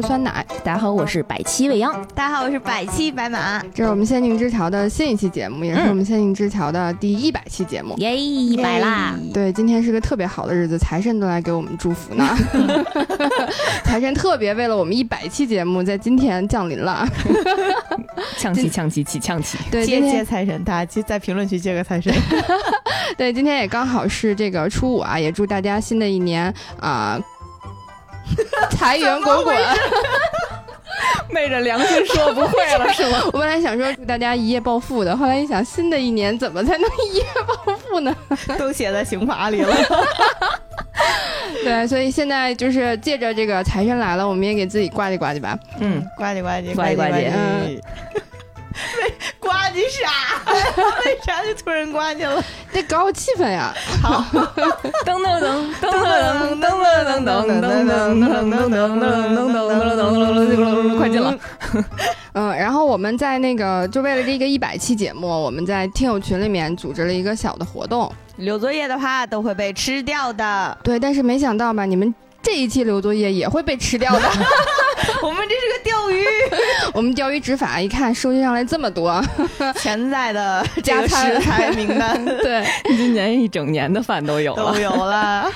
是酸奶。大家好，我是百期未央。大家好，我是百期白马。这是我们仙境之桥的新一期节目，也是我们仙境之桥的第一百期节目。耶，一百啦！对，今天是个特别好的日子，财神都来给我们祝福呢。财神特别为了我们一百期节目，在今天降临了。呛气，呛气，起呛气。对，接接财神，大家在评论区接个财神。对，今天也刚好是这个初五啊，也祝大家新的一年啊。财源滚滚，昧着良心说不会了是吗？我本来想说祝大家一夜暴富的，后来一想，新的一年怎么才能一夜暴富呢？都写在刑法里了。对，所以现在就是借着这个财神来了，我们也给自己挂唧挂唧吧。嗯，挂唧挂唧，挂唧挂唧。嗯。呱唧啥？为啥就突然挂掉了？得搞好气氛呀！好，噔噔噔噔噔噔噔噔噔噔噔噔噔噔噔噔噔，快进了。嗯，然后我们在那个就为了这个一百期节目，我们在听友群里面组织了一个小的活动。留作业的话都会被吃掉的。对，但是没想到吧，你们这一期留作业也会被吃掉的。我们这是个钓鱼，我们钓鱼执法，一看收集上来这么多。潜在的加 食材名单，对，今年一整年的饭都有了，都有了。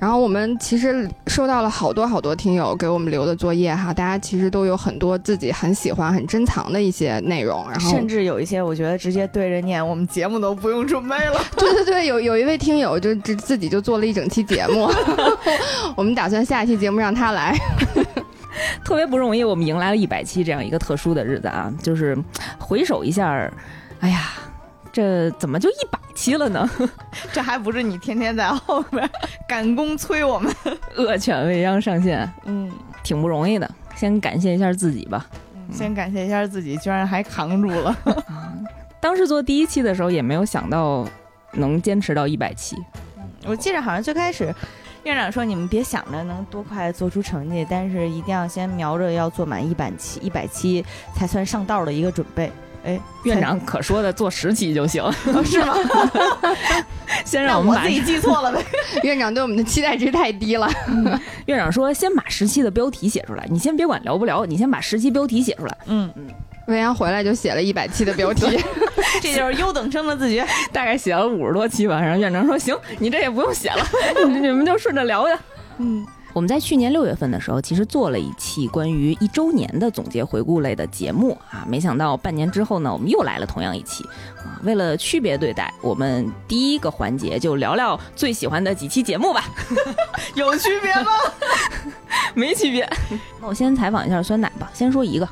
然后我们其实收到了好多好多听友给我们留的作业哈，大家其实都有很多自己很喜欢、很珍藏的一些内容，然后甚至有一些我觉得直接对着念，我们节目都不用准备了。对对对，有有一位听友就自自己就做了一整期节目，我们打算下一期节目让他来。特别不容易，我们迎来了一百期这样一个特殊的日子啊！就是回首一下，哎呀，这怎么就一百期了呢？这还不是你天天在后边赶工催我们，恶犬未央上线，嗯，挺不容易的。先感谢一下自己吧，先感谢一下自己，居然还扛住了。当时做第一期的时候，也没有想到能坚持到一百期。我记着好像最开始。院长说：“你们别想着能多快做出成绩，但是一定要先瞄着要做满一百期，一百期才算上道的一个准备。”哎，院长可说的做十期就行，是吗？先让我们把自己记错了呗。院长对我们的期待值太低了。院长说：“先把十期的标题写出来，你先别管聊不聊，你先把十期标题写出来。”嗯嗯。魏阳回来就写了一百期的标题，这就是优等生的自觉。大概写了五十多期吧，然后院长说：“行，你这也不用写了，你们就顺着聊去。”嗯，我们在去年六月份的时候，其实做了一期关于一周年的总结回顾类的节目啊。没想到半年之后呢，我们又来了同样一期啊。为了区别对待，我们第一个环节就聊聊最喜欢的几期节目吧。有区别吗？没区别。那我先采访一下酸奶吧，先说一个。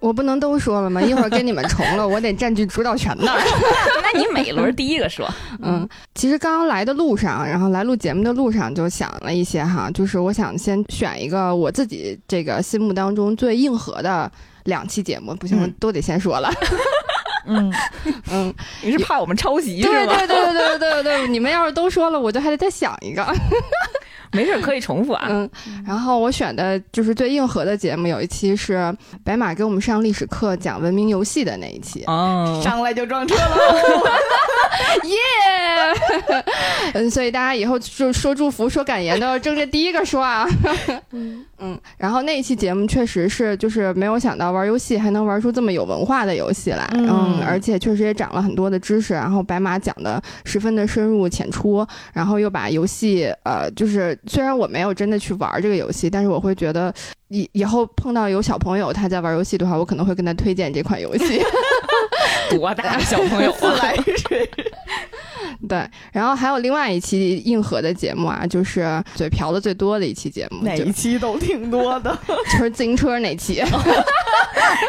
我不能都说了吗？一会儿跟你们重了，我得占据主导权呢。那你每轮第一个说。嗯，其实刚刚来的路上，然后来录节目的路上就想了一些哈，就是我想先选一个我自己这个心目当中最硬核的两期节目，不行，都得先说了。嗯嗯，你是怕我们抄袭是吧？对对对对对对对，你们要是都说了，我就还得再想一个。没事，可以重复啊。嗯，然后我选的就是最硬核的节目，有一期是白马给我们上历史课讲文明游戏的那一期。哦，上来就撞车了，耶！嗯，所以大家以后就说祝福、说感言都要争着第一个说啊。嗯嗯，然后那一期节目确实是，就是没有想到玩游戏还能玩出这么有文化的游戏来。嗯，而且确实也长了很多的知识。然后白马讲的十分的深入浅出，然后又把游戏呃，就是。虽然我没有真的去玩这个游戏，但是我会觉得以以后碰到有小朋友他在玩游戏的话，我可能会跟他推荐这款游戏。多大小朋友啊？对，然后还有另外一期硬核的节目啊，就是嘴瓢的最多的一期节目。哪一期都挺多的，就是自行车那期，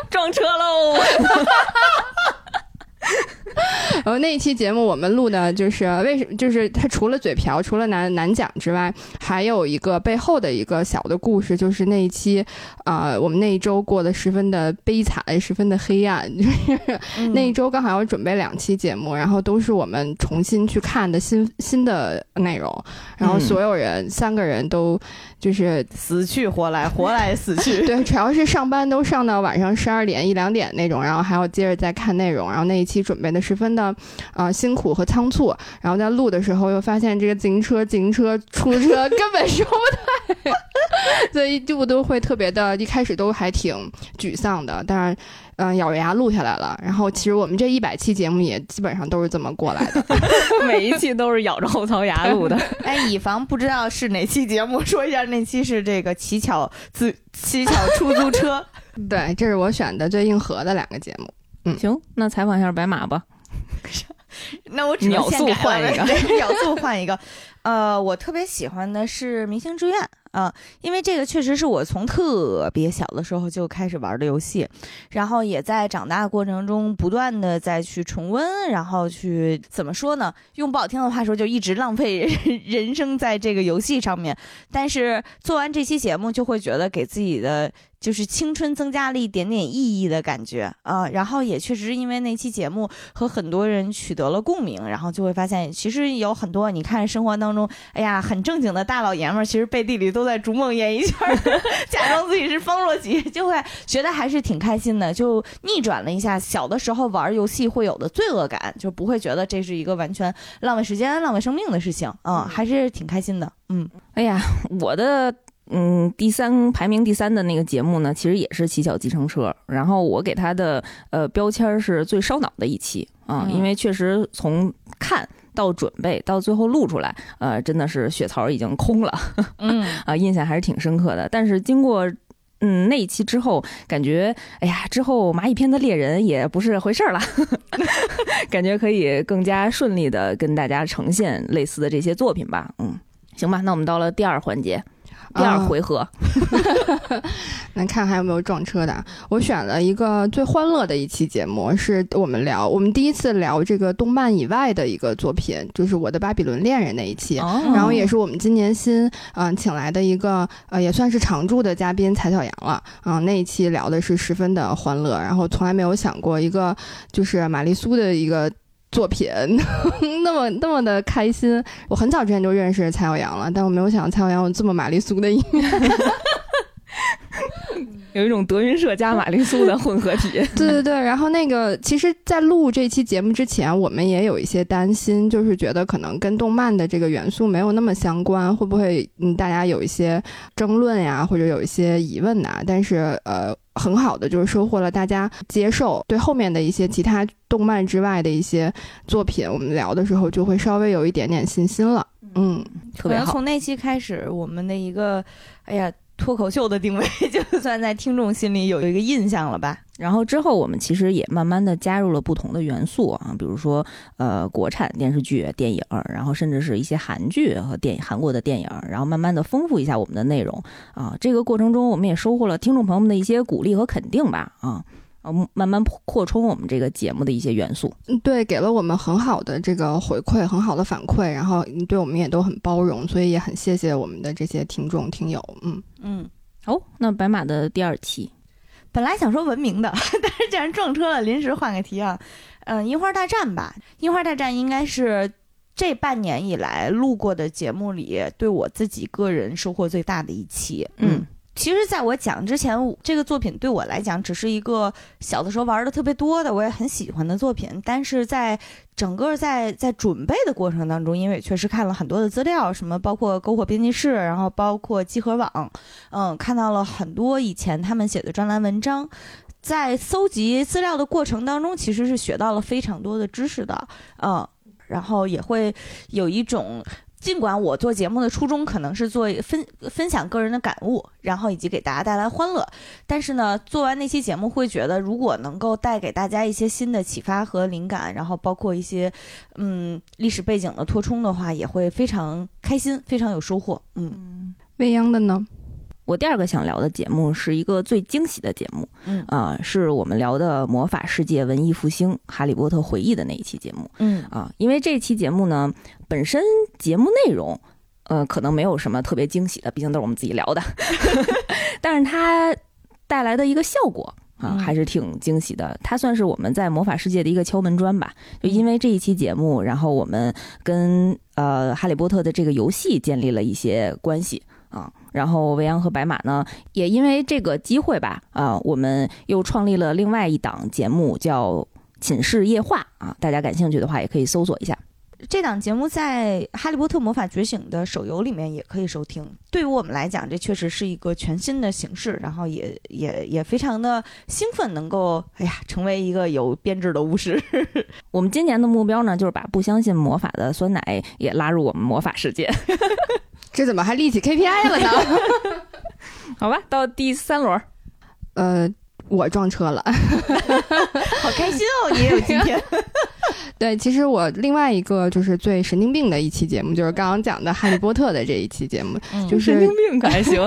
撞车喽。然后那一期节目我们录的就是为什么？就是他除了嘴瓢，除了难难讲之外，还有一个背后的一个小的故事，就是那一期啊，我们那一周过得十分的悲惨，十分的黑暗。就 是那一周刚好要准备两期节目，然后都是我们重新去看的新新的内容，然后所有人三个人都就是死去活来，活来死去。对，主要是上班都上到晚上十二点一两点那种，然后还要接着再看内容，然后那一期准备的。十分的呃辛苦和仓促。然后在录的时候又发现这个自行车、自行车、出租车根本收不太，所以一度都会特别的，一开始都还挺沮丧的。但是嗯，咬着牙录下来了。然后其实我们这一百期节目也基本上都是这么过来的，每一期都是咬着后槽牙录的。哎，以防不知道是哪期节目，说一下那期是这个乞巧自乞巧出租车。对，这是我选的最硬核的两个节目。嗯，行，那采访一下白马吧。那我只能秒速换一个，秒速换一个。呃，我特别喜欢的是《明星志愿》啊，因为这个确实是我从特别小的时候就开始玩的游戏，然后也在长大过程中不断的再去重温，然后去怎么说呢？用不好听的话说，就一直浪费人 生在这个游戏上面。但是做完这期节目，就会觉得给自己的。就是青春增加了一点点意义的感觉啊，然后也确实因为那期节目和很多人取得了共鸣，然后就会发现其实有很多你看生活当中，哎呀很正经的大老爷们儿，其实背地里都在逐梦演艺圈，假装自己是方若琪，就会觉得还是挺开心的，就逆转了一下小的时候玩游戏会有的罪恶感，就不会觉得这是一个完全浪费时间、浪费生命的事情啊，还是挺开心的。嗯，哎呀，我的。嗯，第三排名第三的那个节目呢，其实也是《骑小计程车》，然后我给他的呃标签是最烧脑的一期啊，因为确实从看到准备到最后录出来，呃，真的是血槽已经空了，嗯啊，印象还是挺深刻的。但是经过嗯那一期之后，感觉哎呀，之后蚂蚁篇的猎人也不是回事儿了，感觉可以更加顺利的跟大家呈现类似的这些作品吧。嗯，行吧，那我们到了第二环节。第二回合，那看还有没有撞车的。我选了一个最欢乐的一期节目，是我们聊我们第一次聊这个动漫以外的一个作品，就是我的巴比伦恋人那一期。然后也是我们今年新嗯请来的一个呃也算是常驻的嘉宾蔡小阳了。嗯，那一期聊的是十分的欢乐，然后从来没有想过一个就是玛丽苏的一个。作品那么那么的开心，我很早之前就认识蔡小阳了，但我没有想到蔡小阳有这么玛丽苏的一面。有一种德云社加玛丽苏的混合体。对对对，然后那个，其实，在录这期节目之前，我们也有一些担心，就是觉得可能跟动漫的这个元素没有那么相关，会不会嗯，大家有一些争论呀，或者有一些疑问呐？但是呃，很好的就是收获了大家接受，对后面的一些其他动漫之外的一些作品，我们聊的时候就会稍微有一点点信心了。嗯，特别好。从那期开始，我们的一个，哎呀。脱口秀的定位，就算在听众心里有一个印象了吧。然后之后，我们其实也慢慢的加入了不同的元素啊，比如说呃国产电视剧、电影，然后甚至是一些韩剧和电影、韩国的电影，然后慢慢的丰富一下我们的内容啊。这个过程中，我们也收获了听众朋友们的一些鼓励和肯定吧啊。呃，慢慢扩充我们这个节目的一些元素。嗯，对，给了我们很好的这个回馈，很好的反馈，然后对我们也都很包容，所以也很谢谢我们的这些听众听友。嗯嗯，好，那白马的第二期，本来想说文明的，但是既然撞车了，临时换个题啊。嗯，樱花大战吧，樱花大战应该是这半年以来录过的节目里，对我自己个人收获最大的一期。嗯。其实，在我讲之前，这个作品对我来讲只是一个小的时候玩的特别多的，我也很喜欢的作品。但是在整个在在准备的过程当中，因为确实看了很多的资料，什么包括篝火编辑室，然后包括集合网，嗯，看到了很多以前他们写的专栏文章，在搜集资料的过程当中，其实是学到了非常多的知识的，嗯，然后也会有一种。尽管我做节目的初衷可能是做分分享个人的感悟，然后以及给大家带来欢乐，但是呢，做完那期节目会觉得，如果能够带给大家一些新的启发和灵感，然后包括一些嗯历史背景的拓充的话，也会非常开心，非常有收获。嗯，未央的呢？我第二个想聊的节目是一个最惊喜的节目，嗯啊，是我们聊的魔法世界文艺复兴《哈利波特回忆》的那一期节目，嗯啊，因为这期节目呢，本身节目内容，呃，可能没有什么特别惊喜的，毕竟都是我们自己聊的，但是它带来的一个效果啊，还是挺惊喜的。它算是我们在魔法世界的一个敲门砖吧。就因为这一期节目，然后我们跟呃《哈利波特》的这个游戏建立了一些关系。啊，然后维扬和白马呢，也因为这个机会吧，啊，我们又创立了另外一档节目，叫《寝室夜话啊，大家感兴趣的话也可以搜索一下。这档节目在《哈利波特魔法觉醒》的手游里面也可以收听。对于我们来讲，这确实是一个全新的形式，然后也也也非常的兴奋，能够哎呀成为一个有编制的巫师。我们今年的目标呢，就是把不相信魔法的酸奶也拉入我们魔法世界。这怎么还立起 KPI 了呢？好吧，到第三轮，呃，我撞车了，好开心哦！你也有今天。对，其实我另外一个就是最神经病的一期节目，就是刚刚讲的《哈利波特》的这一期节目，就是神经病可还行。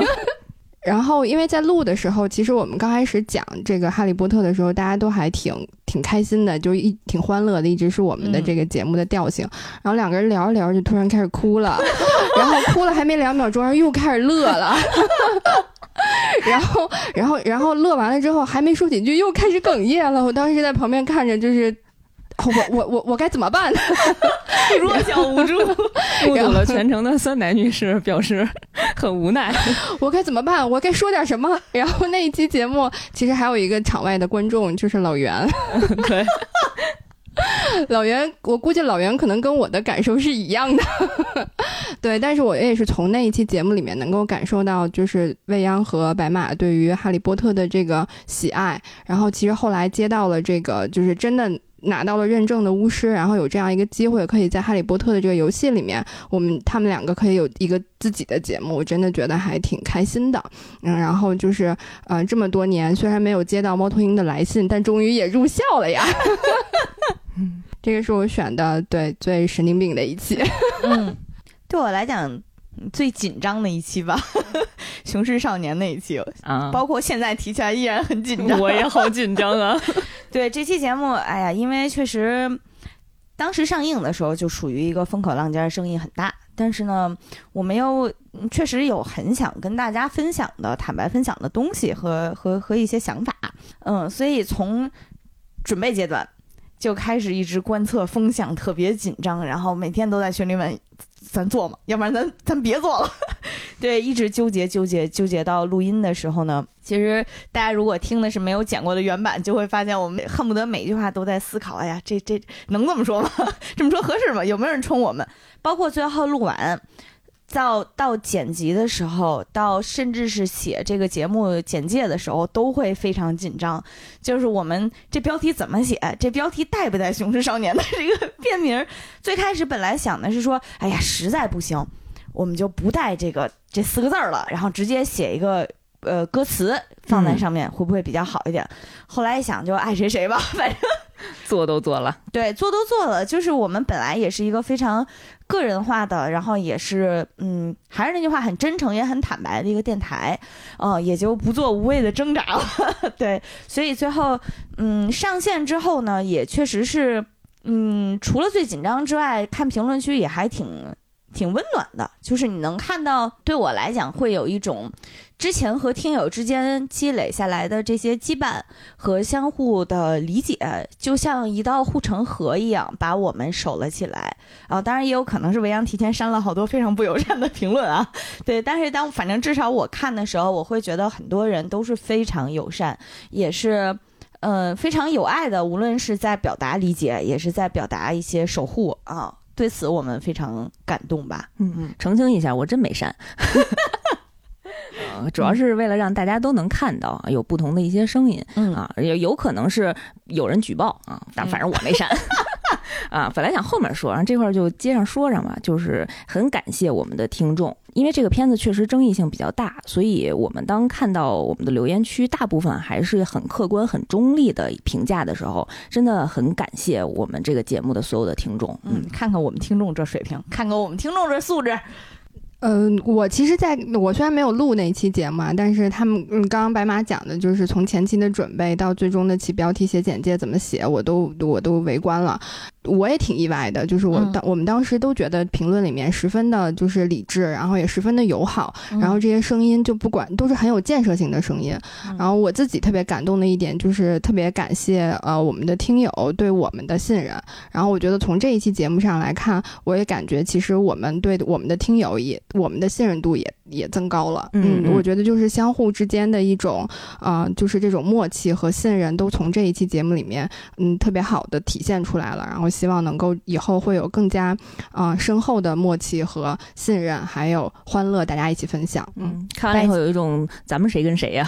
然后，因为在录的时候，其实我们刚开始讲这个《哈利波特》的时候，大家都还挺挺开心的，就一挺欢乐的，一直是我们的这个节目的调性。然后两个人聊着聊着，就突然开始哭了，然后哭了还没两秒钟，然后又开始乐了，然后，然后，然后乐完了之后，还没说几句，又开始哽咽了。我当时在旁边看着，就是。我我我我该怎么办？弱小无助，目睹了全程的酸奶女士表示很无奈。我该怎么办？我该说点什么？然后那一期节目其实还有一个场外的观众，就是老袁。对，老袁，我估计老袁可能跟我的感受是一样的。对，但是我也是从那一期节目里面能够感受到，就是未央和白马对于哈利波特的这个喜爱。然后其实后来接到了这个，就是真的。拿到了认证的巫师，然后有这样一个机会，可以在《哈利波特》的这个游戏里面，我们他们两个可以有一个自己的节目，我真的觉得还挺开心的。嗯，然后就是，呃，这么多年虽然没有接到猫头鹰的来信，但终于也入校了呀。这个是我选的对最神经病的一期。嗯，对我来讲。最紧张的一期吧，熊市少年那一期啊，包括现在提起来依然很紧张。我也好紧张啊！对这期节目，哎呀，因为确实当时上映的时候就属于一个风口浪尖，声音很大。但是呢，我们又确实有很想跟大家分享的、坦白分享的东西和和和一些想法。嗯，所以从准备阶段就开始一直观测风向，特别紧张，然后每天都在群里问。咱做嘛，要不然咱咱别做了。对，一直纠结纠结纠结到录音的时候呢，其实大家如果听的是没有剪过的原版，就会发现我们恨不得每句话都在思考。哎呀，这这能这么说吗？这么说合适吗？有没有人冲我们？包括最后录完。到到剪辑的时候，到甚至是写这个节目简介的时候，都会非常紧张。就是我们这标题怎么写？这标题带不带《雄狮少年》的这个 片名？最开始本来想的是说，哎呀，实在不行，我们就不带这个这四个字了，然后直接写一个呃歌词放在上面，会不会比较好一点？后来一想，就爱谁谁吧，反正。做都做了，对，做都做了。就是我们本来也是一个非常个人化的，然后也是，嗯，还是那句话，很真诚也很坦白的一个电台，嗯，也就不做无谓的挣扎了。对，所以最后，嗯，上线之后呢，也确实是，嗯，除了最紧张之外，看评论区也还挺。挺温暖的，就是你能看到，对我来讲会有一种之前和听友之间积累下来的这些羁绊和相互的理解，就像一道护城河一样，把我们守了起来。啊，当然也有可能是维扬提前删了好多非常不友善的评论啊。对，但是当反正至少我看的时候，我会觉得很多人都是非常友善，也是嗯非常有爱的，无论是在表达理解，也是在表达一些守护啊。对此我们非常感动吧？嗯嗯，澄清一下，我真没删，主要是为了让大家都能看到有不同的一些声音，嗯啊，也有可能是有人举报啊，但反正我没删。啊，本来想后面说，然后这块就接上说上嘛。就是很感谢我们的听众，因为这个片子确实争议性比较大，所以我们当看到我们的留言区大部分还是很客观、很中立的评价的时候，真的很感谢我们这个节目的所有的听众。嗯，看看我们听众这水平，看看我们听众这素质。嗯，我其实在我虽然没有录那期节目啊，但是他们嗯，刚刚白马讲的就是从前期的准备到最终的起标题、写简介怎么写，我都我都围观了。我也挺意外的，就是我当我们当时都觉得评论里面十分的就是理智，然后也十分的友好，然后这些声音就不管都是很有建设性的声音。然后我自己特别感动的一点就是特别感谢呃我们的听友对我们的信任。然后我觉得从这一期节目上来看，我也感觉其实我们对我们的听友也我们的信任度也也增高了。嗯嗯我觉得就是相互之间的一种，呃，就是这种默契和信任都从这一期节目里面，嗯，特别好的体现出来了。然后希望能够以后会有更加，呃，深厚的默契和信任，还有欢乐，大家一起分享。嗯，嗯，看完了以后有一种咱们谁跟谁呀、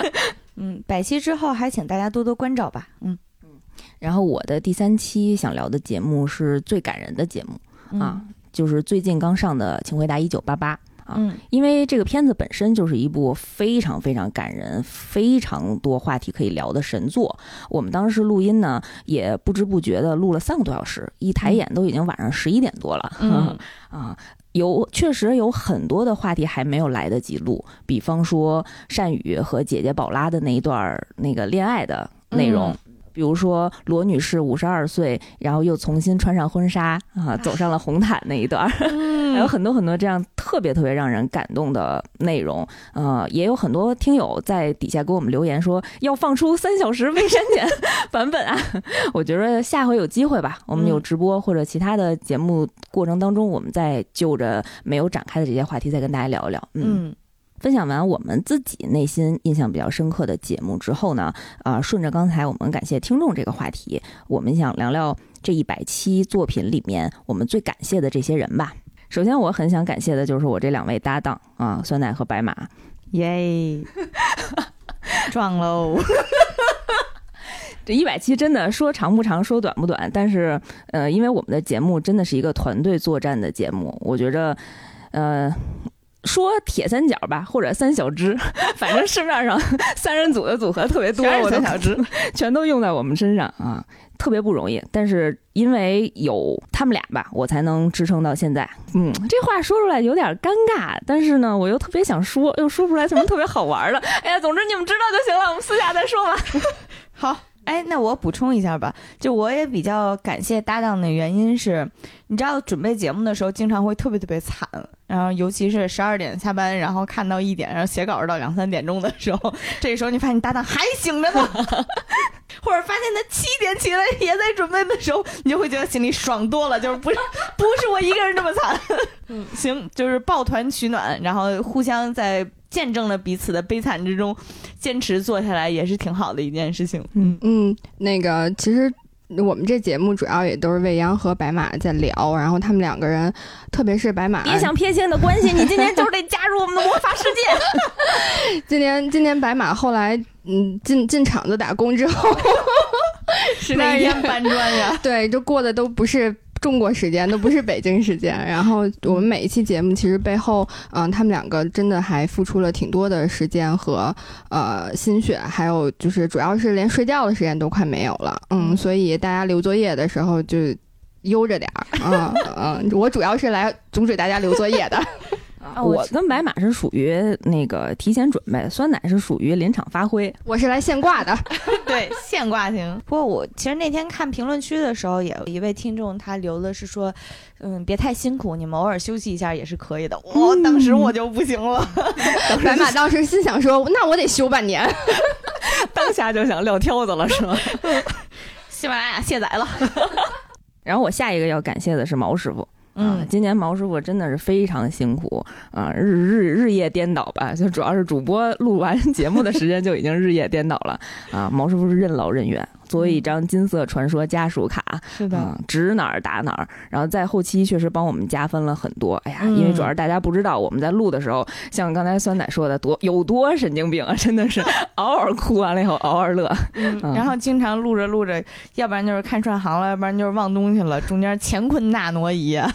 嗯，百期之后还请大家多多关照吧。嗯然后我的第三期想聊的节目是最感人的节目嗯啊，就是最近刚上的《请回答一九八八》啊。嗯因为这个片子本身就是一部非常非常感人、非常多话题可以聊的神作。我们当时录音呢，也不知不觉的录了三个多小时，一抬眼都已经晚上十一点多了。嗯 啊，有确实有很多的话题还没有来得及录，比方说善宇和姐姐宝拉的那一段儿那个恋爱的内容。比如说罗女士五十二岁，然后又重新穿上婚纱啊，走上了红毯那一段儿，还有很多很多这样特别特别让人感动的内容。呃，也有很多听友在底下给我们留言说要放出三小时未删减版本啊。我觉得下回有机会吧，我们有直播或者其他的节目过程当中，我们再就着没有展开的这些话题再跟大家聊一聊。嗯。嗯分享完我们自己内心印象比较深刻的节目之后呢，啊、顺着刚才我们感谢听众这个话题，我们想聊聊这一百期作品里面我们最感谢的这些人吧。首先，我很想感谢的就是我这两位搭档啊，酸奶和白马。耶，撞喽！这一百期真的说长不长，说短不短，但是呃，因为我们的节目真的是一个团队作战的节目，我觉着呃。说铁三角吧，或者三小只，反正市面上 三人组的组合特别多，我三小只，全都用在我们身上啊，特别不容易。但是因为有他们俩吧，我才能支撑到现在。嗯，这话说出来有点尴尬，但是呢，我又特别想说，又说不出来什么特别好玩的。哎呀，总之你们知道就行了，我们私下再说吧。好，哎，那我补充一下吧，就我也比较感谢搭档的原因是，你知道准备节目的时候经常会特别特别惨，然后尤其是十二点下班，然后看到一点，然后写稿到两三点钟的时候，这时候你发现你搭档还醒着呢。或者发现他七点起来也在准备的时候，你就会觉得心里爽多了，就是不是不是我一个人这么惨。嗯，行，就是抱团取暖，然后互相在见证了彼此的悲惨之中，坚持做下来也是挺好的一件事情。嗯嗯，那个其实。我们这节目主要也都是未央和白马在聊，然后他们两个人，特别是白马，别想撇清的关系，你今年就是得加入我们的魔法世界。今年今年白马后来嗯进进厂子打工之后，是每天搬砖呀。对，就过的都不是中国时间，都不是北京时间。然后我们每一期节目其实背后，嗯、他们两个真的还付出了挺多的时间和呃心血，还有就是主要是连睡觉的时间都快没有了。嗯，所以大家留作业的时候就。悠着点儿，嗯嗯，我主要是来阻止大家留作业的。啊我我跟白马是属于那个提前准备，酸奶是属于临场发挥。我是来现挂的。对，现挂型。不过我其实那天看评论区的时候，也有一位听众他留的是说，嗯，别太辛苦，你们偶尔休息一下也是可以的。我、当时我就不行了，白马当时心想说：“那我得休半年。当下就想撂挑子了，是吗？喜马拉雅卸载了。然后我下一个要感谢的是毛师傅。嗯，今年毛师傅真的是非常辛苦啊，日日日夜颠倒吧，就主要是主播录完 节目的时间就已经日夜颠倒了啊。毛师傅是任劳任怨，作为一张金色传说家属卡，是的，指哪儿打哪儿，然后在后期确实帮我们加分了很多。哎呀，嗯因为主要是大家不知道我们在录的时候，像刚才酸奶说的多有多神经病啊，真的是 嗷嗷哭完了以后嗷嗷乐。然后经常录着录着，要不然就是看串行了，要不然就是忘东西了，中间乾坤大挪移啊。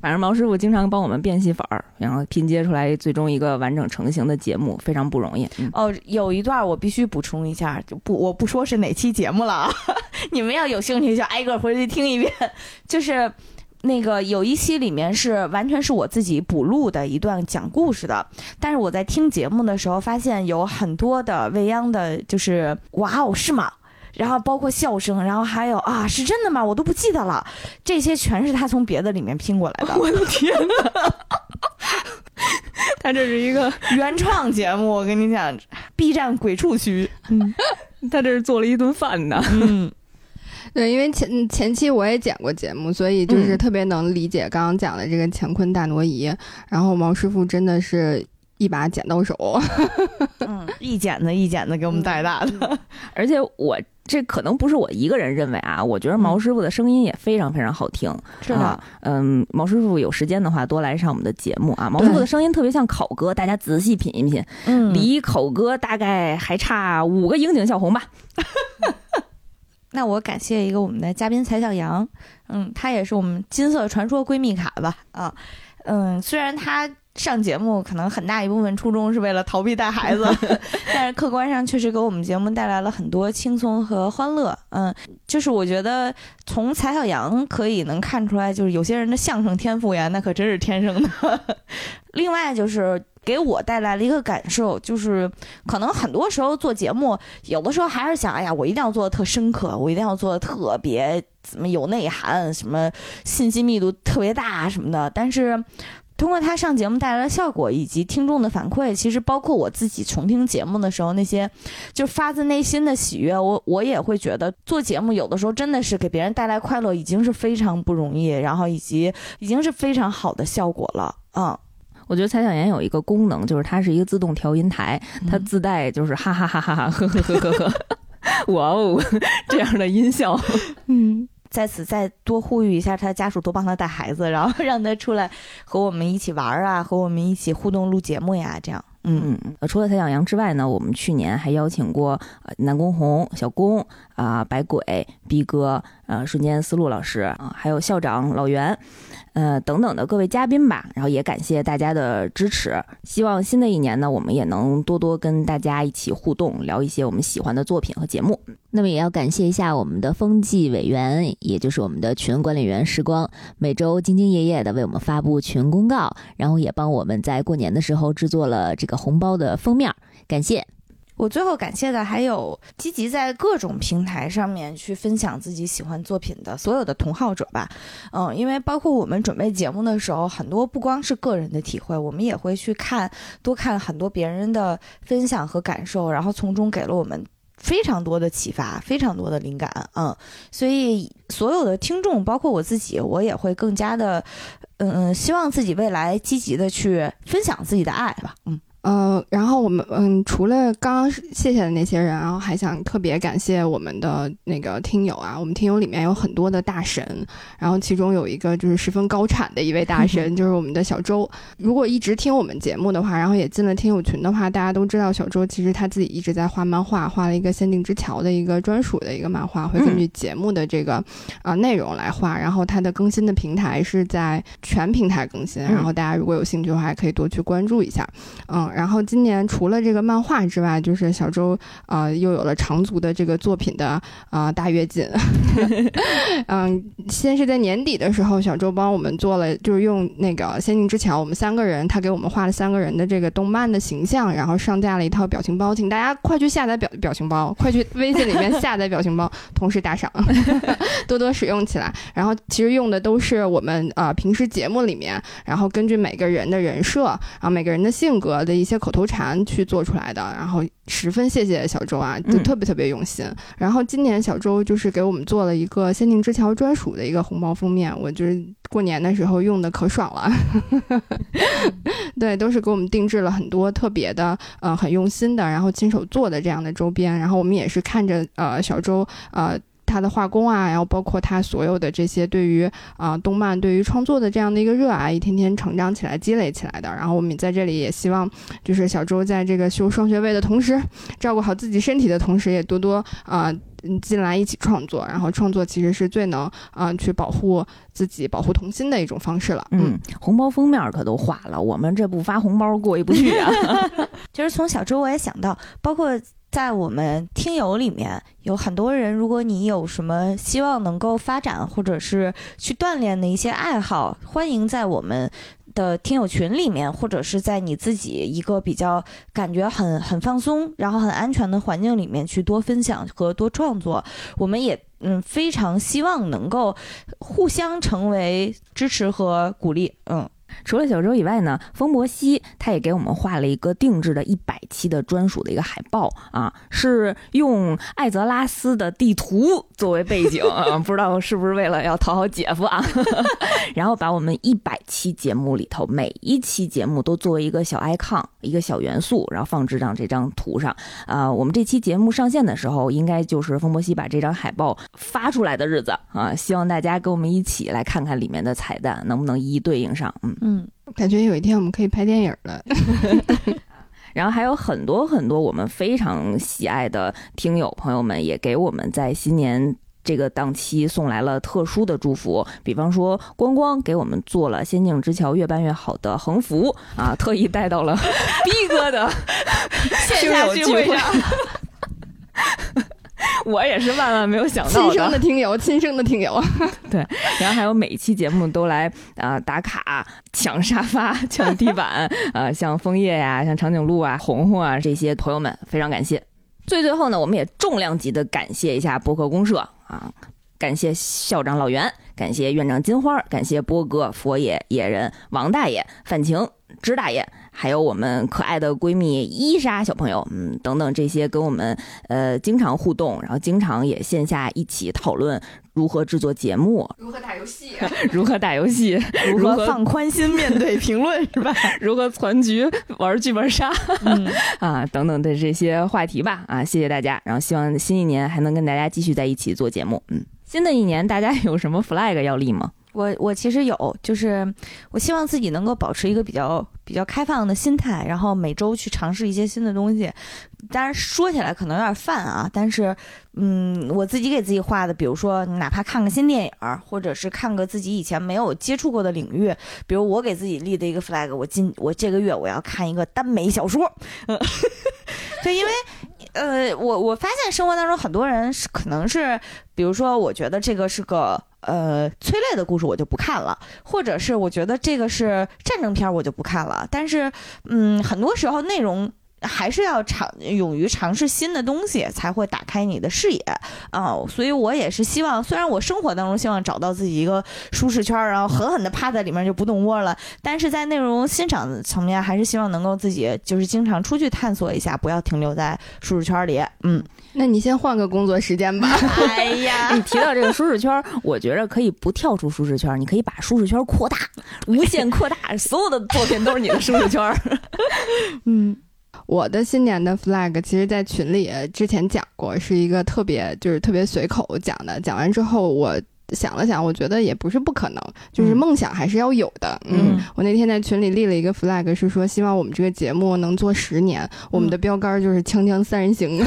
反正毛师傅经常帮我们变戏法儿，然后拼接出来最终一个完整成型的节目，非常不容易。哦，有一段我必须补充一下，就不我不说是哪期节目了啊，你们要有兴趣就挨个回去听一遍。就是那个有一期里面是完全是我自己补录的一段讲故事的，但是我在听节目的时候发现有很多的未央的，就是哇哦是吗？然后包括笑声，然后还有啊是真的吗？我都不记得了，这些全是他从别的里面拼过来的。我的天哪！他这是一个，原创节目，我跟你讲，B 站鬼畜区，嗯他这是做了一顿饭呢。嗯。对，因为前前期我也剪过节目，所以就是嗯特别能理解刚刚讲的这个乾坤大挪移。然后毛师傅真的是一把剪刀手，嗯，一剪子一剪子给我们带大的。而且我这可能不是我一个人认为啊，我觉得毛师傅的声音也非常非常好听。是的啊，嗯，毛师傅有时间的话多来上我们的节目啊。毛师傅的声音特别像考哥，大家仔细品一品，嗯离考哥大概还差五个樱井小红吧。那我感谢一个我们的嘉宾蔡小阳，嗯，她也是我们金色传说闺蜜卡吧，啊，嗯，虽然他上节目可能很大一部分初衷是为了逃避带孩子，但是客观上确实给我们节目带来了很多轻松和欢乐，嗯，就是我觉得从蔡小阳可以能看出来，就是有些人的相声天赋呀，那可真是天生的。另外就是给我带来了一个感受，就是可能很多时候做节目，有的时候还是想，哎呀，我一定要做的特深刻，我一定要做的特别怎么有内涵，什么信息密度特别大什么的。但是通过他上节目带来的效果，以及听众的反馈，其实包括我自己重听节目的时候，那些就发自内心的喜悦，我我也会觉得做节目有的时候真的是给别人带来快乐，已经是非常不容易，然后以及已经是非常好的效果了，嗯。我觉得蔡小妍有一个功能，就是它是一个自动调音台，它自带就是哈哈哈哈哈呵呵呵呵呵，哇哦 这样的音效。嗯，在此再多呼吁一下他的家属，多帮他带孩子，然后 让他出来和我们一起玩啊，和我们一起互动录节目呀，这样。嗯嗯，呃除了蔡小阳之外呢，我们去年还邀请过南宫红、小宫啊、白鬼、逼哥、呃瞬间思路老师啊、还有校长老袁，呃等等的各位嘉宾吧。然后也感谢大家的支持，希望新的一年呢，我们也能多多跟大家一起互动，聊一些我们喜欢的作品和节目。那么也要感谢一下我们的风纪委员，也就是我们的群管理员时光，每周兢兢业业的为我们发布群公告，然后也帮我们在过年的时候制作了这个红包的封面，感谢。我最后感谢的还有积极在各种平台上面去分享自己喜欢作品的所有的同好者吧。嗯，因为包括我们准备节目的时候，很多不光是个人的体会，我们也会去看多看很多别人的分享和感受，然后从中给了我们。非常多的启发，非常多的灵感，嗯，所以所有的听众，包括我自己，我也会更加的，嗯嗯，希望自己未来积极的去分享自己的爱吧，嗯。呃，然后我们嗯，除了刚刚谢谢的那些人，然后还想特别感谢我们的那个听友啊，我们听友里面有很多的大神，然后其中有一个就是十分高产的一位大神，就是我们的小周。如果一直听我们节目的话，然后也进了听友群的话，大家都知道小周其实他自己一直在画漫画，画了一个《限定之桥》的一个专属的一个漫画，会根据节目的这个啊、呃内容来画，然后它的更新的平台是在全平台更新，然后大家如果有兴趣的话，可以多去关注一下。嗯，然后今年除了这个漫画之外，就是小周呃又有了长足的这个作品的啊、大跃进。嗯，先是在年底的时候，小周帮我们做了，就是用那个《仙境之桥》，我们三个人，他给我们画了三个人的这个动漫的形象，然后上架了一套表情包，请大家快去下载表表情包，快去微信里面下载表情包，同时打赏，多多使用起来。然后其实用的都是我们呃平时节目里面，然后根据每个人的人设，然后每个人的性格的一些口头禅去做出来的，然后十分谢谢小周啊，就嗯特别特别用心。然后今年小周就是给我们做了一个《仙境之桥》专属的一个红包封面，我就是过年的时候用的可爽了。对，都是给我们定制了很多特别的，呃，很用心的，然后亲手做的这样的周边。然后我们也是看着呃小周呃。他的画工啊，然后包括他所有的这些对于啊、动漫、对于创作的这样的一个热爱，一天天成长起来、积累起来的。然后我们在这里也希望，就是小周在这个修双学位的同时，照顾好自己身体的同时，也多多啊、嗯进来一起创作。然后创作其实是最能啊、去保护自己、保护童心的一种方式了。嗯，红包封面可都画了，我们这不发红包过意不去啊。其实从小周我也想到，包括在我们听友里面有很多人，如果你有什么希望能够发展或者是去锻炼的一些爱好，欢迎在我们。的听友群里面，或者是在你自己一个比较感觉很很放松，然后很安全的环境里面去多分享和多创作，我们也嗯非常希望能够互相成为支持和鼓励，嗯。除了小周以外呢，风伯希他也给我们画了一个定制的一百期的专属的一个海报啊，是用艾泽拉斯的地图作为背景啊，不知道是不是为了要讨好姐夫啊？然后把我们一百期节目里头每一期节目都作为一个小 icon 一个小元素，然后放置到这张图上啊。我们这期节目上线的时候，应该就是风伯希把这张海报发出来的日子啊，希望大家跟我们一起来看看里面的彩蛋能不能一一对应上，嗯。嗯，感觉有一天我们可以拍电影了。然后还有很多很多我们非常喜爱的听友朋友们，也给我们在新年这个档期送来了特殊的祝福。比方说，光光给我们做了《仙境之桥》越办越好的横幅啊，特意带到了 逼哥的 线下聚会上。我也是万万没有想到亲生的听友，亲生的听友。对，然后还有每一期节目都来啊打卡、抢沙发、抢地板啊，像枫叶呀、像长颈鹿啊、红红啊这些朋友们，非常感谢。最最后呢，我们也重量级的感谢一下博客公社啊，感谢校长老袁，感谢院长金花，感谢波哥、佛爷、野人、王大爷、范晴、支大爷。还有我们可爱的闺蜜伊莎小朋友，嗯，等等这些跟我们呃经常互动，然后经常也线下一起讨论如何制作节目，如何打游戏，如何打游戏，如何放宽心面对评论，是吧？如何攒局玩剧本杀，嗯啊，等等的这些话题吧，啊，谢谢大家，然后希望新一年还能跟大家继续在一起做节目，嗯，新的一年大家有什么 flag 要立吗？我我其实有，就是我希望自己能够保持一个比较比较开放的心态，然后每周去尝试一些新的东西。当然说起来可能有点泛啊，但是嗯，我自己给自己画的，比如说哪怕看个新电影，或者是看个自己以前没有接触过的领域，比如我给自己立的一个 flag，我今我这个月我要看一个耽美小说，嗯，对，因为。呃，我我发现生活当中很多人是可能是，比如说，我觉得这个是个呃催泪的故事，我就不看了；或者是我觉得这个是战争片，我就不看了。但是，嗯，很多时候内容。还是要尝勇于尝试新的东西，才会打开你的视野啊！所以我也是希望，虽然我生活当中希望找到自己一个舒适圈，然后狠狠的趴在里面就不动窝了，但是在内容欣赏层面，还是希望能够自己就是经常出去探索一下，不要停留在舒适圈里。嗯，那你先换个工作时间吧。哎呀，你提到这个舒适圈，我觉着可以不跳出舒适圈，你可以把舒适圈扩大，无限扩大，所有的作品都是你的舒适圈。嗯。我的新年的 flag，其实，在群里之前讲过，是一个特别就是特别随口讲的。讲完之后，我想了想，我觉得也不是不可能，就是梦想还是要有的。嗯，我那天在群里立了一个 flag，是说希望我们这个节目能做十年。我们的标杆就是锵锵三人行。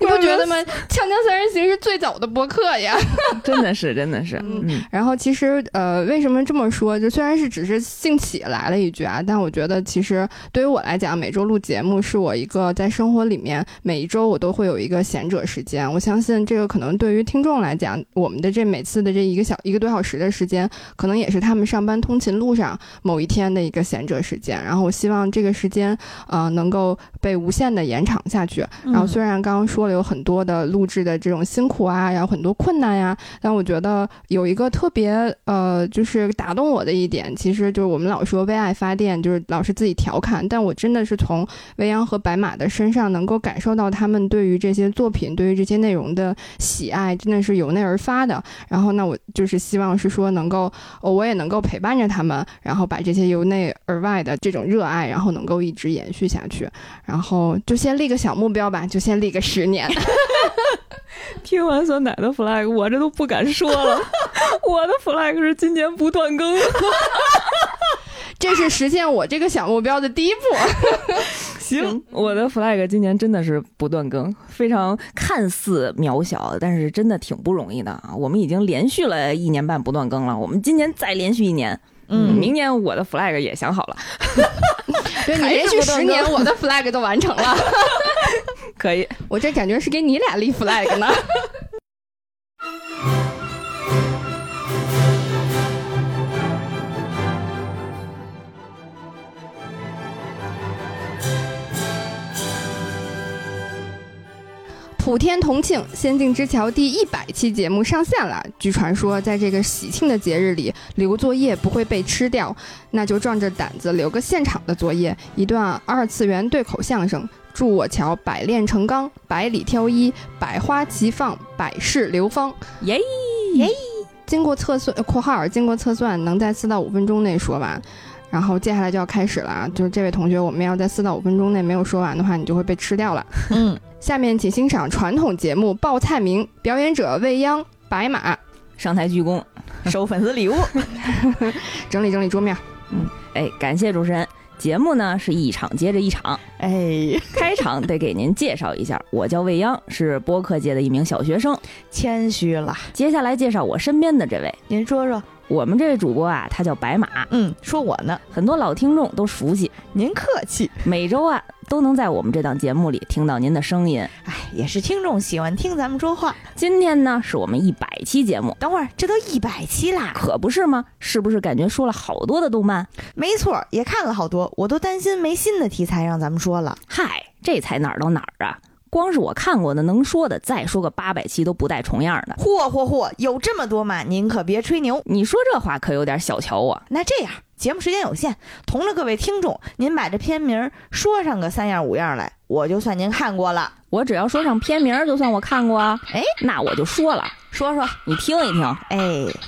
你 不觉得吗？《锵锵三人行》是最早的播客呀，真的是，真的是。嗯，然后其实呃，为什么这么说？就虽然是只是兴起来了一句啊，但我觉得其实对于我来讲，每周录节目是我一个在生活里面每一周我都会有一个闲者时间。我相信这个可能对于听众来讲，我们的这每次的这一个小一个多小时的时间，可能也是他们上班通勤路上某一天的一个闲者时间。然后我希望这个时间呃能够被无限的延长下去。然后虽然刚刚说了。有很多的录制的这种辛苦啊，然后很多困难呀。但我觉得有一个特别呃，就是打动我的一点，其实就是我们老说为爱发电，就是老是自己调侃。但我真的是从未央和白马的身上能够感受到他们对于这些作品、对于这些内容的喜爱，真的是由内而发的。然后，那我就是希望是说能够，我也能够陪伴着他们，然后把这些由内而外的这种热爱，然后能够一直延续下去。然后就先立个小目标吧，就先立个十年。听完酸奶的 flag，我这都不敢说了。我的 flag 是今年不断更，这是实现我这个小目标的第一步。行，我的 flag 今年真的是不断更，非常看似渺小，但是真的挺不容易的啊。我们已经连续了一年半不断更了，我们今年再连续一年，嗯，明年我的 flag 也想好了。对你连续十年，我的 flag 都完成了。可以，我这感觉是给你俩立 flag 呢。普天同庆，《仙境之桥》第一百期节目上线了。据传说，在这个喜庆的节日里，留作业不会被吃掉，那就壮着胆子留个现场的作业，一段二次元对口相声。祝我桥百炼成钢，百里挑一，百花齐放，百世流芳。耶耶！经过测算（括号经过测算，能在四到五分钟内说完）。然后接下来就要开始了啊！就是这位同学，我们要在四到五分钟内没有说完的话，你就会被吃掉了。嗯，下面请欣赏传统节目报菜名，表演者未央、白马上台鞠躬，收粉丝礼物，整理整理桌面。嗯，哎，感谢主持人。节目呢是一场接着一场，哎，开场得给您介绍一下，我叫未央，是播客界的一名小学生，谦虚了。接下来介绍我身边的这位，您说说。我们这位主播啊，他叫白马。嗯，说我呢，很多老听众都熟悉。您客气。每周啊，都能在我们这档节目里听到您的声音。哎，也是听众喜欢听咱们说话。今天呢，是我们一百期节目。等会儿，这都一百期啦，可不是吗？是不是感觉说了好多的动漫？没错，也看了好多，我都担心没新的题材让咱们说了。嗨，这才哪儿到哪儿啊！光是我看过的能说的，再说个八百期都不带重样的。嚯嚯嚯，有这么多吗？您可别吹牛，你说这话可有点小瞧我。那这样，节目时间有限，同着各位听众，您把这片名说上个三样五样来，我就算您看过了。我只要说上片名，就算我看过。哎，那我就说了，说说，你听一听。哎，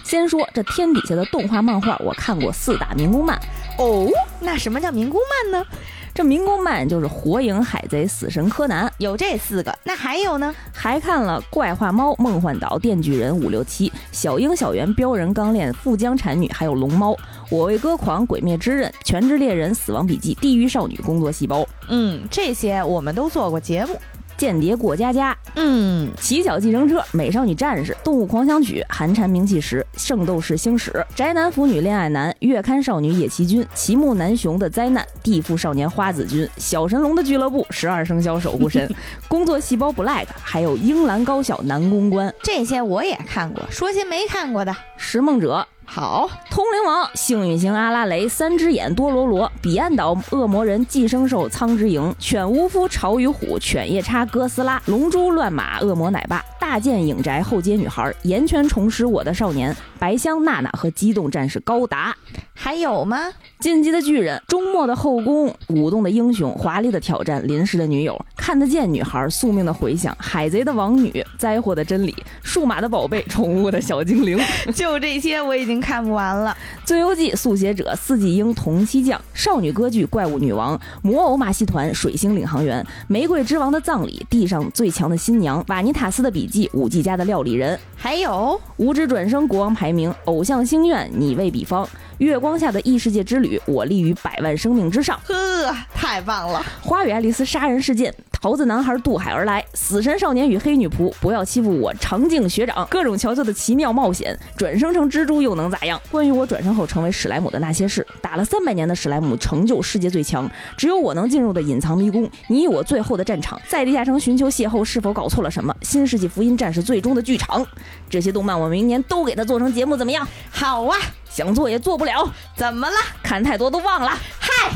先说这天底下的动画漫画，我看过四大民工漫。哦，那什么叫民工漫呢？这民工漫就是《火影》《海贼》《死神》《柯南》，有这四个。那还有呢？还看了《怪画猫》《梦幻岛》《电锯人》五六七，《小樱小圆》《镖人钢炼》《富江产女》，还有《龙猫》《我为歌狂》《鬼灭之刃》《全职猎人》《死亡笔记》《地狱少女工作细胞》。嗯，这些我们都做过节目。间谍过家家，嗯，骑小计程车，美少女战士，动物狂想曲，寒蝉鸣泣时，圣斗士星矢，宅男腐女恋爱男，月刊少女野崎君，齐木南雄的灾难，地缚少年花子君，小神龙的俱乐部，十二生肖守护神，工作细胞 black，还有英兰高校男公关，这些我也看过。说些没看过的，拾梦者。好，通灵王、幸运星阿拉蕾、三只眼多罗罗、彼岸岛恶魔人、寄生兽苍之营、犬巫夫、潮与虎、犬夜叉、哥斯拉、龙珠乱马、恶魔奶爸、大剑影宅、后街女孩、岩泉重拾我的少年、白香娜娜和机动战士高达。还有吗？进击的巨人、终末的后宫、舞动的英雄、华丽的挑战、临时的女友、看得见女孩、宿命的回响、海贼的王女、灾祸的真理、数码的宝贝、宠物的小精灵，就这些，我已经看不完了。最优记、速写者、四季鹰、同期将、少女歌剧、怪物女王、魔偶马戏团、水星领航员、玫瑰之王的葬礼、地上最强的新娘、瓦尼塔斯的笔记、五季家的料理人，还有五指转生国王排名、偶像星愿、你为比方。月光下的异世界之旅，我立于百万生命之上。呵，太棒了！花与爱丽丝杀人事件，桃子男孩渡海而来，死神少年与黑女仆，不要欺负我长颈学长，各种乔乔的奇妙冒险，转生成蜘蛛又能咋样？关于我转生后成为史莱姆的那些事，打了三百年的史莱姆成就世界最强，只有我能进入的隐藏迷宫，你我最后的战场，在地下城寻求邂逅，是否搞错了什么？新世纪福音战士最终的剧场，这些动漫我明年都给它做成节目，怎么样？好啊！想做也做不了，怎么了？看太多都忘了。嗨，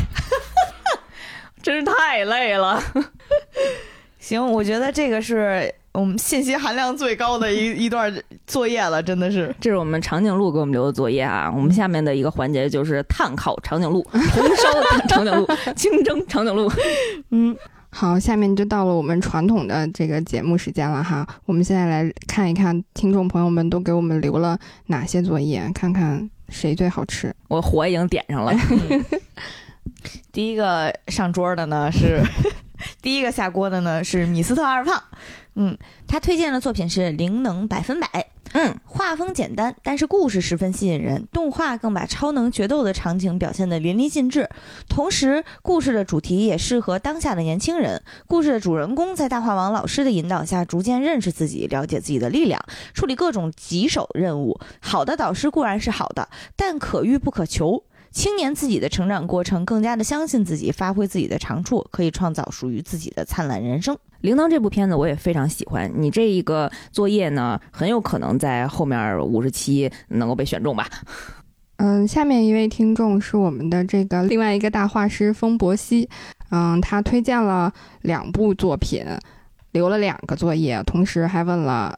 真是太累了。行，我觉得这个是我们信息含量最高的一 一段作业了，真的是。这是我们长颈鹿给我们留的作业啊。我们下面的一个环节就是碳烤长颈鹿、红烧长颈鹿、清蒸长颈鹿。嗯。好，下面就到了我们传统的这个节目时间了哈。我们现在来看一看听众朋友们都给我们留了哪些作业，看看谁最好吃。我火已经点上了。第一个上桌的呢是，第一个下锅的呢是米斯特二胖。嗯，他推荐的作品是《灵能百分百》。嗯，画风简单，但是故事十分吸引人。动画更把超能决斗的场景表现得淋漓尽致，同时故事的主题也适合当下的年轻人。故事的主人公在大话王老师的引导下，逐渐认识自己，了解自己的力量，处理各种棘手任务。好的导师固然是好的，但可遇不可求。青年自己的成长过程，更加的相信自己，发挥自己的长处，可以创造属于自己的灿烂人生。《铃铛》这部片子我也非常喜欢，你这一个作业呢，很有可能在后面五十期能够被选中吧。嗯，下面一位听众是我们的这个另外一个大画师风伯熙，嗯，他推荐了两部作品。留了两个作业，同时还问了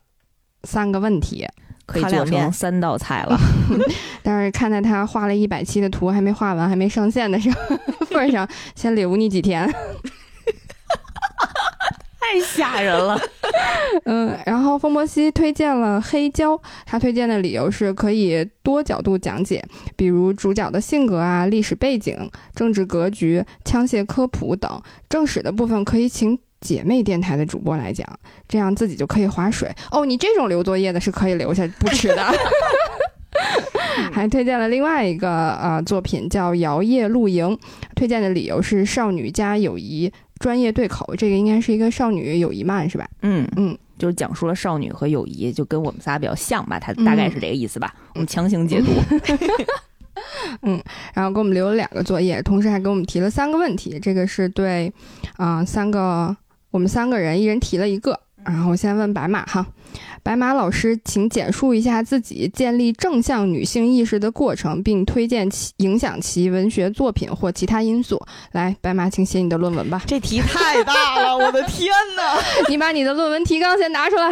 三个问题，可以做成三道菜了。但是看在他画了一百期的图还没画完、还没上线的时候 份上，先留你几天。太吓人了，嗯，然后风波西推荐了黑胶，他推荐的理由是可以多角度讲解，比如主角的性格啊、历史背景、政治格局、枪械科普等。正史的部分可以请姐妹电台的主播来讲，这样自己就可以划水。哦，你这种留作业的是可以留下不吃的。还推荐了另外一个呃作品叫《摇曳露营》，推荐的理由是少女加友谊。专业对口，这个应该是一个少女友谊漫是吧？嗯嗯，就是讲述了少女和友谊，就跟我们仨比较像吧，它大概是这个意思吧。我们强行解读。嗯，然后给我们留了两个作业，同时还给我们提了三个问题。这个是对，啊，三个我们三个人一人提了一个。然后我先问白马哈。白马老师，请简述一下自己建立正向女性意识的过程，并推荐其影响其文学作品或其他因素。来，白马，请写你的论文吧。这题太大了，我的天哪！你把你的论文提纲先拿出来。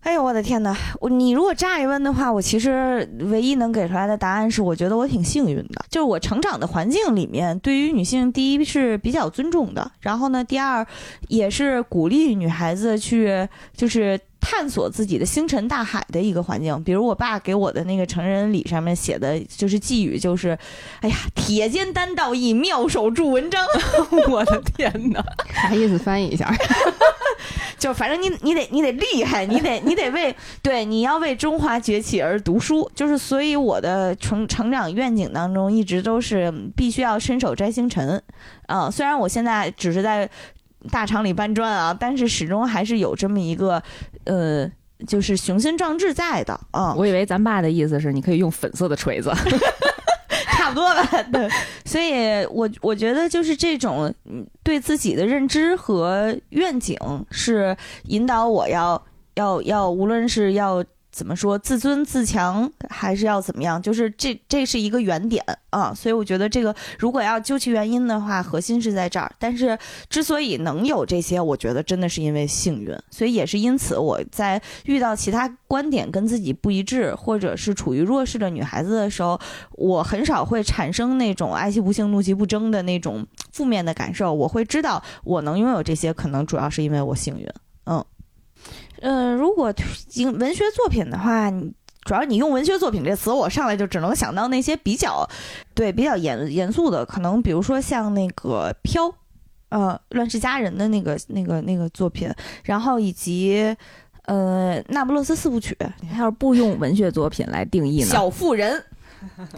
哎呦，我的天哪！我你如果乍一问的话，我其实唯一能给出来的答案是，我觉得我挺幸运的，就是我成长的环境里面，对于女性，第一是比较尊重的，然后呢，第二也是鼓励女孩子去，就是。探索自己的星辰大海的一个环境，比如我爸给我的那个成人礼上面写的就是寄语，就是“哎呀，铁肩担道义，妙手著文章。”我的天哪，啥意思？翻译一下，就反正你你得你得厉害，你得你得为对你要为中华崛起而读书。就是所以我的成成长愿景当中一直都是必须要伸手摘星辰。啊，虽然我现在只是在。大厂里搬砖啊，但是始终还是有这么一个，呃，就是雄心壮志在的啊。我以为咱爸的意思是你可以用粉色的锤子，差不多吧。对，所以我我觉得就是这种对自己的认知和愿景是引导我要要要，无论是要。怎么说自尊自强还是要怎么样？就是这这是一个原点啊，所以我觉得这个如果要究其原因的话，核心是在这儿。但是之所以能有这些，我觉得真的是因为幸运，所以也是因此我在遇到其他观点跟自己不一致，或者是处于弱势的女孩子的时候，我很少会产生那种爱其不幸怒其不争的那种负面的感受。我会知道我能拥有这些，可能主要是因为我幸运。嗯。嗯，如果经文学作品的话，你主要你用文学作品这词，我上来就只能想到那些比较，对比较严严肃的，可能比如说像那个《飘》，呃，《乱世佳人》的那个那个那个作品，然后以及呃《那不勒斯四部曲》。你要是不用文学作品来定义呢？小妇人，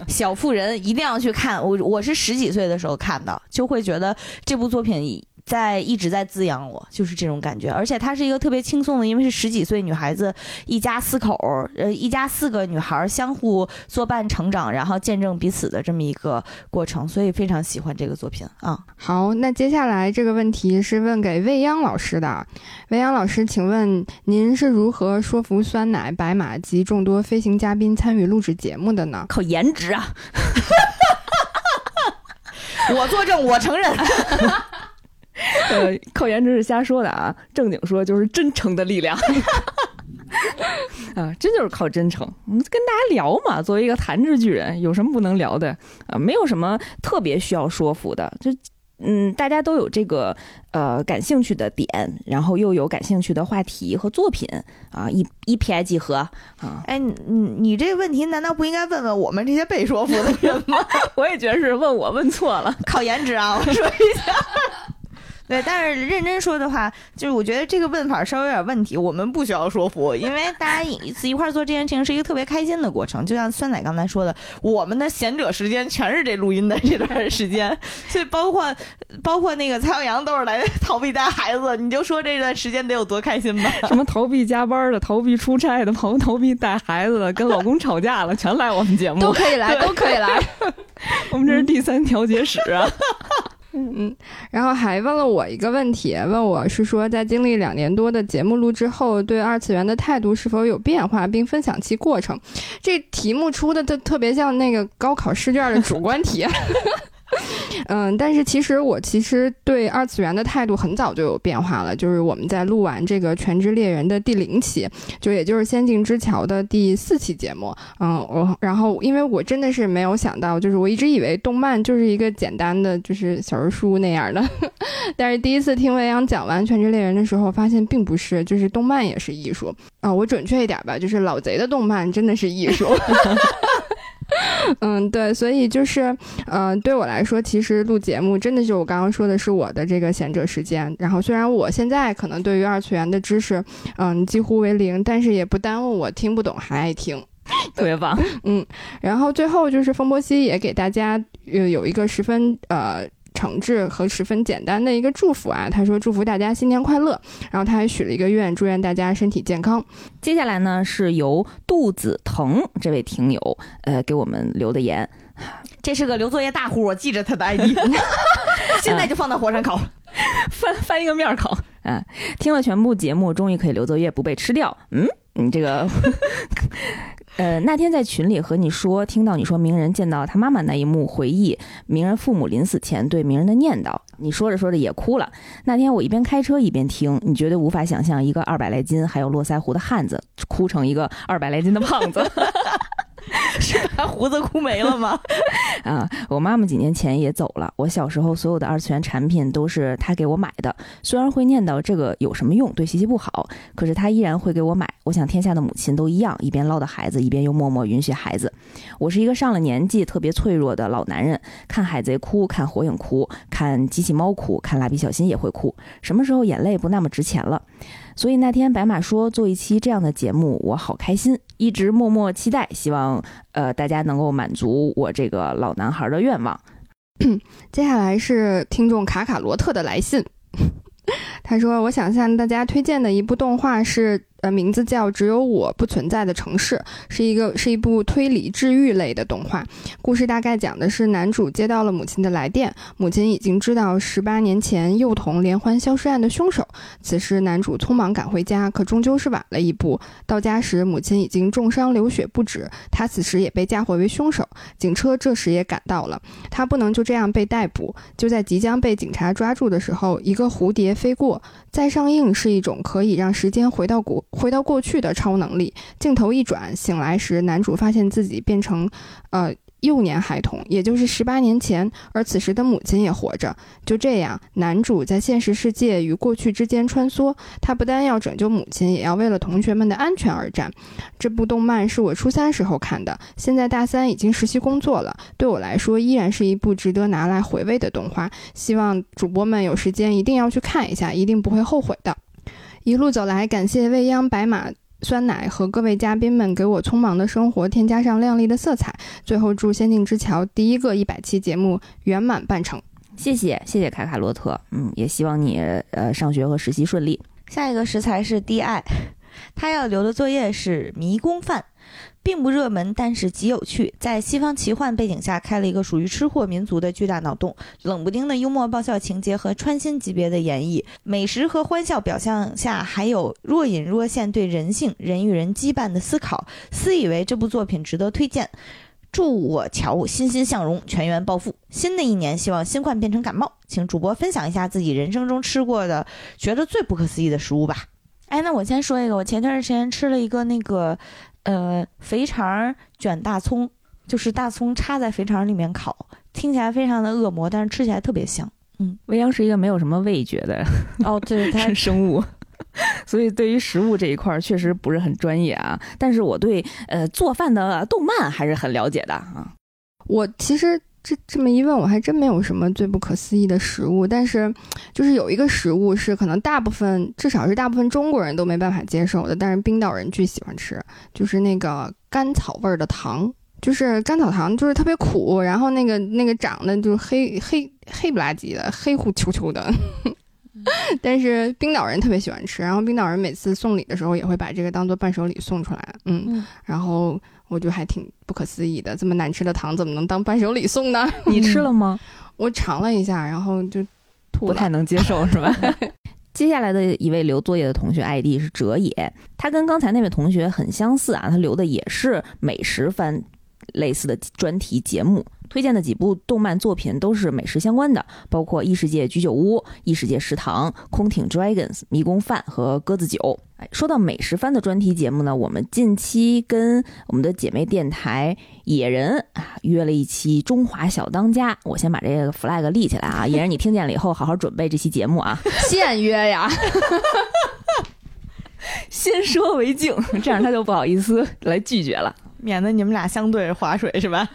小妇人一定要去看。我我是十几岁的时候看的，就会觉得这部作品。在一直在滋养我，就是这种感觉，而且她是一个特别轻松的，因为是十几岁女孩子，一家四口，呃，一家四个女孩相互作伴成长，然后见证彼此的这么一个过程，所以非常喜欢这个作品啊。好，那接下来这个问题是问给未央老师的，未央老师，请问您是如何说服酸奶、白马及众多飞行嘉宾参与录制节目的呢？靠颜值啊！我作证，我承认。呃，靠颜值是瞎说的啊，正经说就是真诚的力量 啊，真就是靠真诚。我们跟大家聊嘛，作为一个弹指巨人，有什么不能聊的啊？没有什么特别需要说服的，就嗯，大家都有这个呃感兴趣的点，然后又有感兴趣的话题和作品啊，一一拍即合啊。哎，你你这个问题难道不应该问问我们这些被说服的人吗？我也觉得是问我问错了，靠颜值啊，我说一下。对，但是认真说的话，就是我觉得这个问法稍微有点问题。我们不需要说服，因为大家一次一块做这件事情是一个特别开心的过程。就像酸奶刚才说的，我们的闲者时间全是这录音的这段时间，所以包括包括那个蔡阳阳都是来逃避带孩子。你就说这段时间得有多开心吧？什么逃避加班的、逃避出差的、逃逃避带孩子的、跟老公吵架了，全来我们节目，都可以来，都可以来。我们这是第三调解室啊。嗯，然后还问了我一个问题，问我是说，在经历两年多的节目录制后，对二次元的态度是否有变化，并分享其过程。这题目出的特特别像那个高考试卷的主观题。嗯，但是其实我其实对二次元的态度很早就有变化了，就是我们在录完这个《全职猎人》的第零期，就也就是《仙境之桥》的第四期节目，嗯，我然后因为我真的是没有想到，就是我一直以为动漫就是一个简单的就是小人书那样的，但是第一次听未央讲完《全职猎人》的时候，发现并不是，就是动漫也是艺术啊，我准确一点吧，就是老贼的动漫真的是艺术。嗯，对，所以就是，呃，对我来说，其实录节目真的就我刚刚说的是我的这个闲者时间。然后虽然我现在可能对于二次元的知识，嗯，几乎为零，但是也不耽误我听不懂还爱听，特别棒。嗯，然后最后就是风波西也给大家有有一个十分呃。诚挚和十分简单的一个祝福啊，他说祝福大家新年快乐，然后他还许了一个愿，祝愿大家身体健康。接下来呢，是由肚子疼这位听友呃给我们留的言，这是个留作业大户，我记着他的 ID，现在就放到火上烤，翻翻一个面烤。啊，听了全部节目，终于可以留作业不被吃掉。嗯，你这个。呃，那天在群里和你说，听到你说鸣人见到他妈妈那一幕，回忆鸣人父母临死前对鸣人的念叨，你说着说着也哭了。那天我一边开车一边听，你绝对无法想象一个二百来斤还有络腮胡的汉子哭成一个二百来斤的胖子。是把胡子哭没了吗？啊，我妈妈几年前也走了。我小时候所有的二次元产品都是她给我买的，虽然会念叨这个有什么用，对学习不好，可是她依然会给我买。我想天下的母亲都一样，一边唠叨孩子，一边又默默允许孩子。我是一个上了年纪、特别脆弱的老男人，看海贼哭，看火影哭，看机器猫哭，看蜡笔小新也会哭。什么时候眼泪不那么值钱了？所以那天白马说做一期这样的节目，我好开心，一直默默期待，希望呃大家能够满足我这个老男孩的愿望。接下来是听众卡卡罗特的来信，他说：“我想向大家推荐的一部动画是。”呃，名字叫《只有我不存在的城市》，是一个是一部推理治愈类的动画。故事大概讲的是男主接到了母亲的来电，母亲已经知道十八年前幼童连环消失案的凶手。此时男主匆忙赶回家，可终究是晚了一步。到家时，母亲已经重伤流血不止，他此时也被嫁祸为凶手。警车这时也赶到了，他不能就这样被逮捕。就在即将被警察抓住的时候，一个蝴蝶飞过。再上映是一种可以让时间回到过。回到过去的超能力，镜头一转，醒来时，男主发现自己变成，呃，幼年孩童，也就是十八年前，而此时的母亲也活着。就这样，男主在现实世界与过去之间穿梭，他不但要拯救母亲，也要为了同学们的安全而战。这部动漫是我初三时候看的，现在大三已经实习工作了，对我来说依然是一部值得拿来回味的动画。希望主播们有时间一定要去看一下，一定不会后悔的。一路走来，感谢未央白马酸奶和各位嘉宾们给我匆忙的生活添加上亮丽的色彩。最后，祝《仙境之桥》第一个一百期节目圆满办成。谢谢，谢谢卡卡洛特。嗯，也希望你呃上学和实习顺利。下一个食材是 DI，他要留的作业是迷宫饭。并不热门，但是极有趣。在西方奇幻背景下，开了一个属于吃货民族的巨大脑洞。冷不丁的幽默爆笑情节和穿心级别的演绎，美食和欢笑表象下，还有若隐若现对人性、人与人羁绊的思考。私以为这部作品值得推荐。祝我乔欣欣向荣，全员暴富。新的一年，希望新冠变成感冒。请主播分享一下自己人生中吃过的觉得最不可思议的食物吧。哎，那我先说一个，我前段时间吃了一个那个。呃，肥肠卷大葱，就是大葱插在肥肠里面烤，听起来非常的恶魔，但是吃起来特别香。嗯，未央是一个没有什么味觉的哦，对，它 生物，所以对于食物这一块确实不是很专业啊。但是我对呃做饭的动漫还是很了解的啊。我其实。这这么一问，我还真没有什么最不可思议的食物，但是，就是有一个食物是可能大部分，至少是大部分中国人都没办法接受的，但是冰岛人巨喜欢吃，就是那个甘草味儿的糖，就是甘草糖，就是特别苦，然后那个那个长得就是黑黑黑不拉几的，黑乎球球的，但是冰岛人特别喜欢吃，然后冰岛人每次送礼的时候也会把这个当做伴手礼送出来，嗯，然后。我就还挺不可思议的，这么难吃的糖怎么能当伴手礼送呢？你吃了吗？我尝了一下，然后就吐不太能接受，是吧？接下来的一位留作业的同学 ID 是哲野，他跟刚才那位同学很相似啊，他留的也是美食番类似的专题节目，推荐的几部动漫作品都是美食相关的，包括《异世界居酒屋》《异世界食堂》《空挺 Dragons》迷宫饭和鸽子酒。哎，说到美食番的专题节目呢，我们近期跟我们的姐妹电台野人啊约了一期《中华小当家》，我先把这个 flag 立起来啊，野人你听见了以后好好准备这期节目啊，现约呀，先说为敬，这样他就不好意思来拒绝了。免得你们俩相对划水是吧？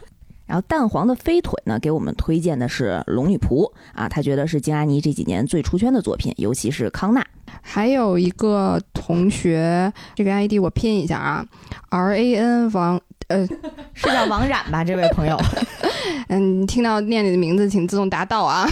然后蛋黄的飞腿呢，给我们推荐的是《龙女仆》啊，他觉得是金阿尼这几年最出圈的作品，尤其是康纳。还有一个同学，这个 ID 我拼一下啊，R A N 王，呃，是叫王冉吧？这位朋友，嗯，听到念你的名字，请自动答到啊。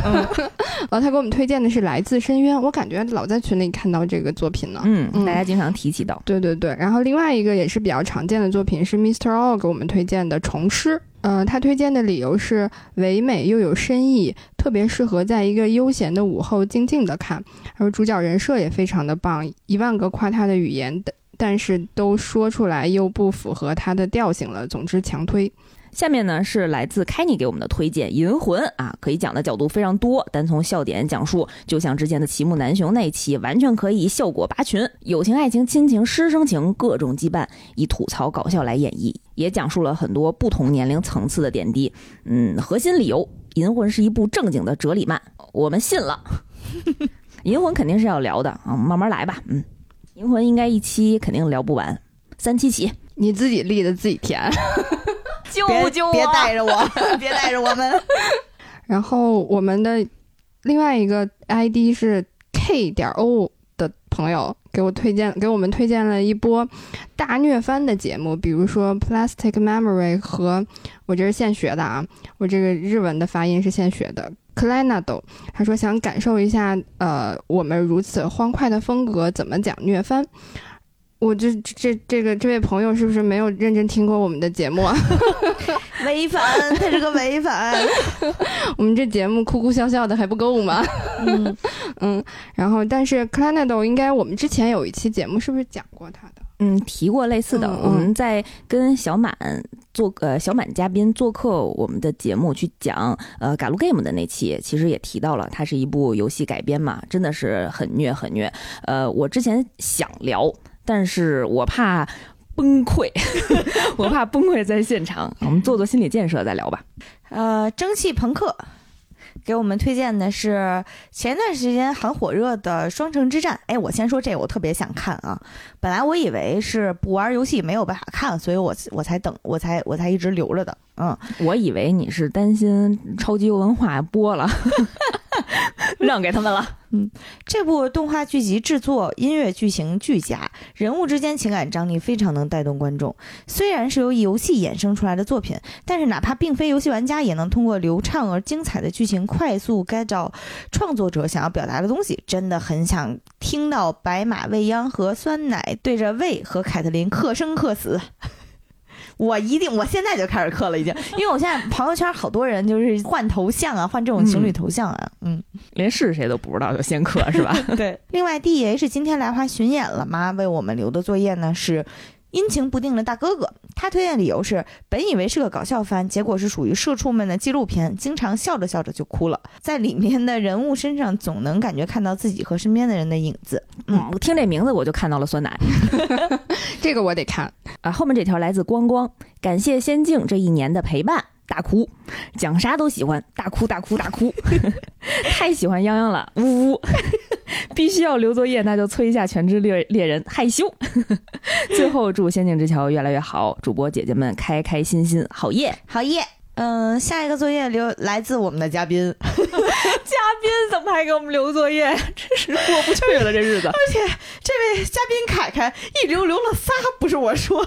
呃，他给我们推荐的是《来自深渊》，我感觉老在群里看到这个作品呢。嗯，嗯大家经常提起到。对对对，然后另外一个也是比较常见的作品是 Mr. O 给我们推荐的《虫师》。呃，他推荐的理由是唯美又有深意，特别适合在一个悠闲的午后静静的看。而主角人设也非常的棒，一万个夸他的语言，但但是都说出来又不符合他的调性了。总之强推。下面呢是来自开尼给我们的推荐《银魂》啊，可以讲的角度非常多，单从笑点讲述，就像之前的齐木南雄那期，完全可以效果拔群，友情、爱情、亲情、师生情各种羁绊，以吐槽搞笑来演绎，也讲述了很多不同年龄层次的点滴。嗯，核心理由，《银魂》是一部正经的哲理漫，我们信了。银魂肯定是要聊的啊，慢慢来吧。嗯，银魂应该一期肯定聊不完，三期起。你自己立的自己填。救别救我！别带着我，别带着我们。然后我们的另外一个 ID 是 K 点 O 的朋友给我推荐，给我们推荐了一波大虐番的节目，比如说 Plastic Memory 和我这是现学的啊，我这个日文的发音是现学的 n a d o 他说想感受一下，呃，我们如此欢快的风格怎么讲虐番。我这这这个这位朋友是不是没有认真听过我们的节目啊？违反，他是个违反。我们这节目哭哭笑笑的还不够吗？嗯，嗯，然后但是 c l a n a d o 应该我们之前有一期节目是不是讲过他的？嗯，提过类似的。我们在跟小满做呃小满嘉宾做客我们的节目去讲呃《g a l Game》的那期，其实也提到了，它是一部游戏改编嘛，真的是很虐很虐。呃，我之前想聊，但是我怕崩溃，我怕崩溃在现场。我们做做心理建设再聊吧。呃，蒸汽朋克给我们推荐的是前段时间很火热的《双城之战》。哎，我先说这个，我特别想看啊。本来我以为是不玩游戏没有办法看，所以我我才等，我才我才一直留着的。嗯，我以为你是担心超级文化播了，让给他们了。嗯这部动画剧集制作、音乐剧情俱佳，人物之间情感张力非常能带动观众。虽然是由游戏衍生出来的作品，但是哪怕并非游戏玩家，也能通过流畅而精彩的剧情，快速 get 到创作者想要表达的东西。真的很想听到白马未央和酸奶对着魏和凯特琳克生克死。我一定，我现在就开始刻了，已经，因为我现在朋友圈好多人就是换头像啊，换这种情侣头像啊，嗯连是谁都不知道就先刻是吧？对，另外 D H 今天来华巡演了吗？为我们留的作业呢是阴晴不定的大哥哥。他推荐理由是，本以为是个搞笑番，结果是属于社畜们的纪录片，经常笑着笑着就哭了。在里面的人物身上，总能感觉看到自己和身边的人的影子。嗯，我听这名字我就看到了酸奶 这个我得看。啊。后面这条来自光光，感谢仙境这一年的陪伴，大哭，讲啥都喜欢，大哭大哭大哭，太喜欢泱泱了，呜呜。必须要留作业，那就催一下《全职猎猎人》，害羞。最后祝《仙境之桥》越来越好，主播姐姐们开开心心，好耶！好耶！嗯、下一个作业留来自我们的嘉宾，嘉宾怎么还给我们留作业？真是过不去了，这日子。而且这位嘉宾凯凯一留留了仨，不是我说，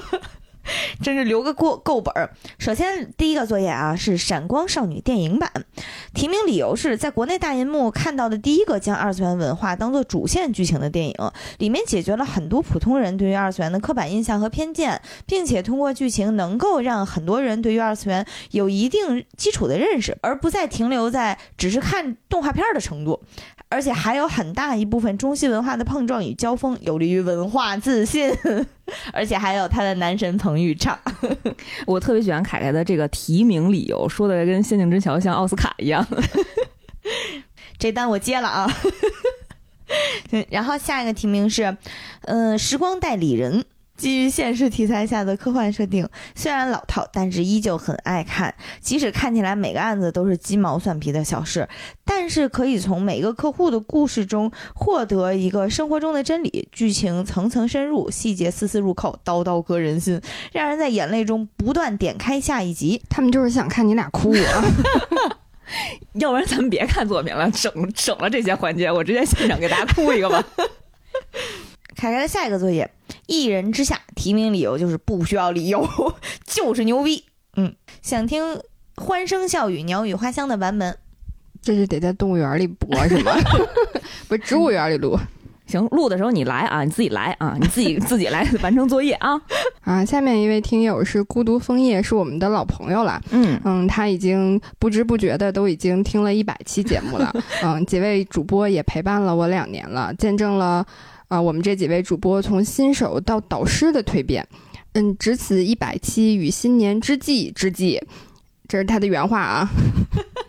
真是留个过够本儿。首先第一个作业啊是《闪光少女》电影版，提名理由是在国内大银幕看到的第一个将二次元文化当做主线剧情的电影，里面解决了很多普通人对于二次元的刻板印象和偏见，并且通过剧情能够让很多人对于二次元有一定基础的认识，而不再停留在只是看动画片儿的程度。而且还有很大一部分中西文化的碰撞与交锋，有利于文化自信。而且还有他的男神彭昱畅，我特别喜欢凯凯的这个提名理由，说的跟《仙境之桥》像奥斯卡一样。这单我接了啊。然后下一个提名是，嗯，时光代理人。基于现实题材下的科幻设定，虽然老套，但是依旧很爱看。即使看起来每个案子都是鸡毛蒜皮的小事，但是可以从每个客户的故事中获得一个生活中的真理。剧情层层深入，细节丝丝入扣，刀刀割人心，让人在眼泪中不断点开下一集。他们就是想看你俩哭啊！要不然咱们别看作品了，省省了这些环节，我直接现场给大家哭一个吧。凯凯的下一个作业，《一人之下》提名理由就是不需要理由，就是牛逼。嗯，想听欢声笑语、鸟语花香的版本，这是得在动物园里播是吗？不是植物园里录。行，录的时候你来啊，你自己来啊，你自己 自己来完成作业啊。啊，下面一位听友是孤独枫叶，是我们的老朋友了。嗯嗯，他已经不知不觉的都已经听了一百期节目了。嗯，几位主播也陪伴了我两年了，见证了。啊，我们这几位主播从新手到导师的蜕变，嗯，值此一百期与新年之际之际，这是他的原话啊。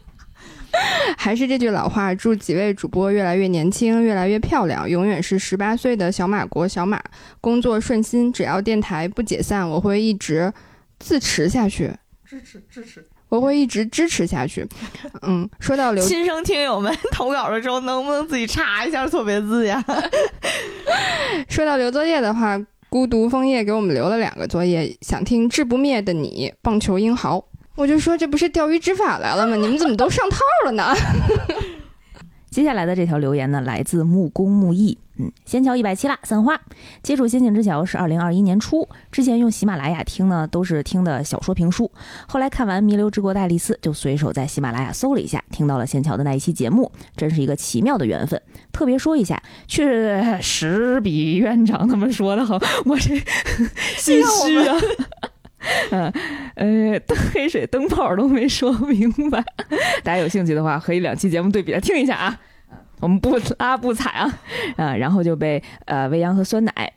还是这句老话，祝几位主播越来越年轻，越来越漂亮，永远是十八岁的小马国小马，工作顺心。只要电台不解散，我会一直自持下去，支持支持。我会一直支持下去。嗯，说到刘新生听友们投稿的时候，能不能自己查一下错别字呀？说到留作业的话，孤独枫叶给我们留了两个作业，想听《志不灭的你》棒球英豪。我就说这不是钓鱼执法来了吗？你们怎么都上套了呢？接下来的这条留言呢，来自木工木艺。嗯，仙桥一百七啦，散花接触《仙境之桥》是二零二一年初，之前用喜马拉雅听呢，都是听的小说评书。后来看完《弥留之国的爱丽丝》，就随手在喜马拉雅搜了一下，听到了仙桥的那一期节目，真是一个奇妙的缘分。特别说一下，确实比院长他们说的好，我这心虚啊。嗯，呃，黑水灯泡都没说明白，大家有兴趣的话，可以两期节目对比着听一下啊。我们不拉不踩啊，啊，然后就被呃未央和酸奶，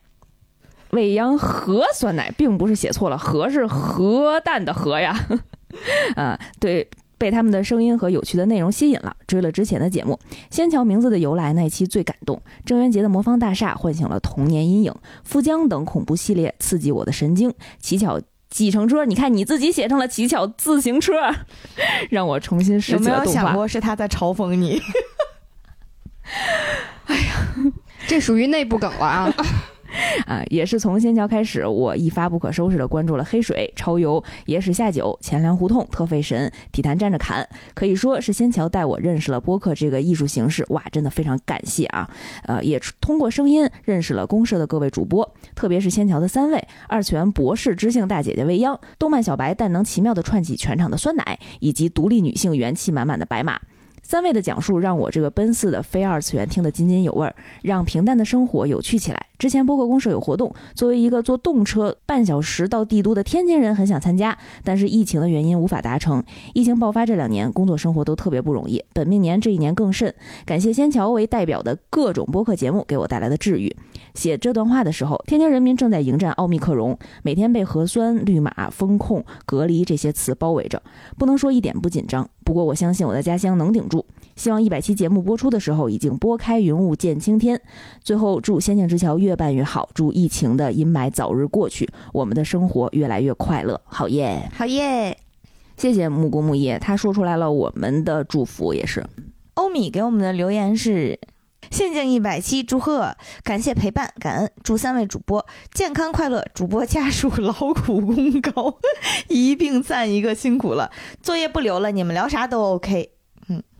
未央和酸奶并不是写错了，和是核弹的核呀，啊，对，被他们的声音和有趣的内容吸引了，追了之前的节目。仙桥名字的由来那一期最感动，郑渊洁的魔方大厦唤醒了童年阴影，富江等恐怖系列刺激我的神经，乞巧。计程车，你看你自己写成了乞巧自行车，让我重新拾起了动画。有没有想过是他在嘲讽你？哎呀，这属于内部梗了啊！啊，也是从仙桥开始，我一发不可收拾的关注了黑水、超游、野史下酒、钱粮胡同、特费神、体坛站着侃，可以说是仙桥带我认识了播客这个艺术形式。哇，真的非常感谢啊！呃，也通过声音认识了公社的各位主播，特别是仙桥的三位二次元博士知性大姐姐未央、动漫小白但能奇妙的串起全场的酸奶，以及独立女性元气满满的白马。三位的讲述让我这个奔四的非二次元听得津津有味儿，让平淡的生活有趣起来。之前播客公社有活动，作为一个坐动车半小时到帝都的天津人，很想参加，但是疫情的原因无法达成。疫情爆发这两年，工作生活都特别不容易，本命年这一年更甚。感谢仙桥为代表的各种播客节目给我带来的治愈。写这段话的时候，天津人民正在迎战奥密克戎，每天被核酸、绿码、风控、隔离这些词包围着，不能说一点不紧张。不过我相信我的家乡能顶住。希望一百期节目播出的时候，已经拨开云雾见青天。最后祝仙境之桥越办越好，祝疫情的阴霾早日过去，我们的生活越来越快乐。好耶，好耶！谢谢木工木叶，他说出来了我们的祝福，也是。欧米给我们的留言是：仙境一百期祝贺，感谢陪伴，感恩，祝三位主播健康快乐，主播家属劳苦功高，一并赞一个辛苦了。作业不留了，你们聊啥都 OK。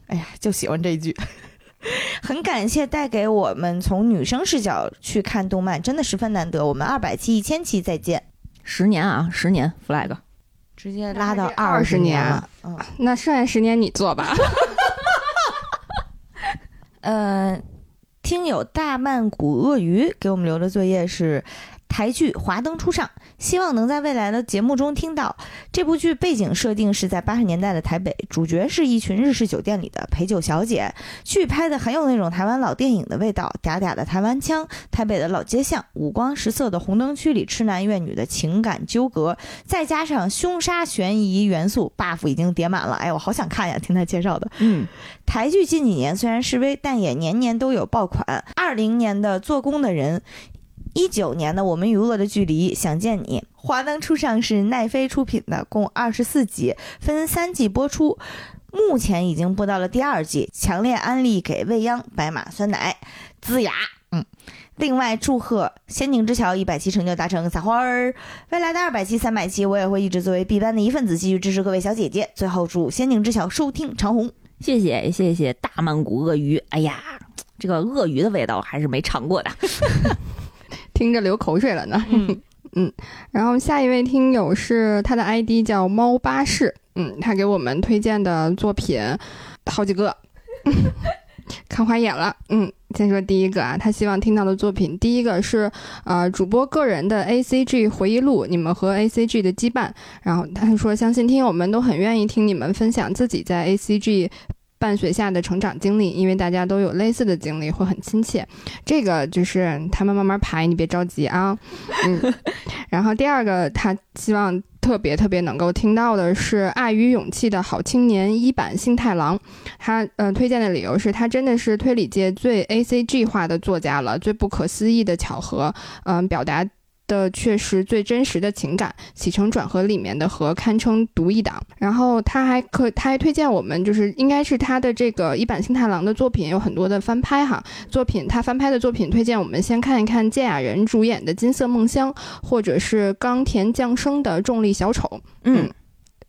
嗯，哎呀，就喜欢这一句。很感谢带给我们从女生视角去看动漫，真的十分难得。我们二百期、一千期再见，十年啊，十年 flag，直接拉到二十年了。嗯，那剩下十年你做吧。嗯，听友大曼谷鳄鱼给我们留的作业是台剧《华灯初上》，希望能在未来的节目中听到。这部剧背景设定是在八十年代的台北，主角是一群日式酒店里的陪酒小姐。剧拍的很有那种台湾老电影的味道，嗲嗲的台湾腔，台北的老街巷，五光十色的红灯区里痴男怨女的情感纠葛，再加上凶杀悬疑元素，buff 已经叠满了。哎，我好想看呀！听他介绍的，嗯，台剧近几年虽然示威，但也年年都有爆款。二零年的《做工的人》。一九年的《我们与恶的距离》，想见你，《华灯初上》是奈飞出品的，共二十四集，分三季播出，目前已经播到了第二季，强烈安利给未央白马酸奶，滋牙。嗯，另外祝贺《仙境之桥》一百期成就达成，撒花儿！未来的二百期、三百期，我也会一直作为 B 班的一份子，继续支持各位小姐姐。最后祝《仙境之桥》收听长虹，谢谢谢谢大曼谷鳄鱼。哎呀，这个鳄鱼的味道还是没尝过的。听着流口水了呢，嗯，然后下一位听友是他的 ID 叫猫巴士，嗯，他给我们推荐的作品好几个，看花眼了，嗯，先说第一个啊，他希望听到的作品，第一个是呃主播个人的 ACG 回忆录，你们和 ACG 的羁绊，然后他说相信听友们都很愿意听你们分享自己在 ACG。伴随下的成长经历，因为大家都有类似的经历，会很亲切。这个就是他们慢慢排，你别着急啊。嗯，然后第二个，他希望特别特别能够听到的是《爱与勇气的好青年》一版幸太郎。他呃推荐的理由是他真的是推理界最 A C G 化的作家了，最不可思议的巧合，嗯，表达。的确实最真实的情感，起承转合里面的和堪称独一档。然后他还可他还推荐我们，就是应该是他的这个一版新太郎的作品有很多的翻拍哈。作品他翻拍的作品推荐我们先看一看健雅人主演的《金色梦乡》，或者是冈田将生的《重力小丑》。嗯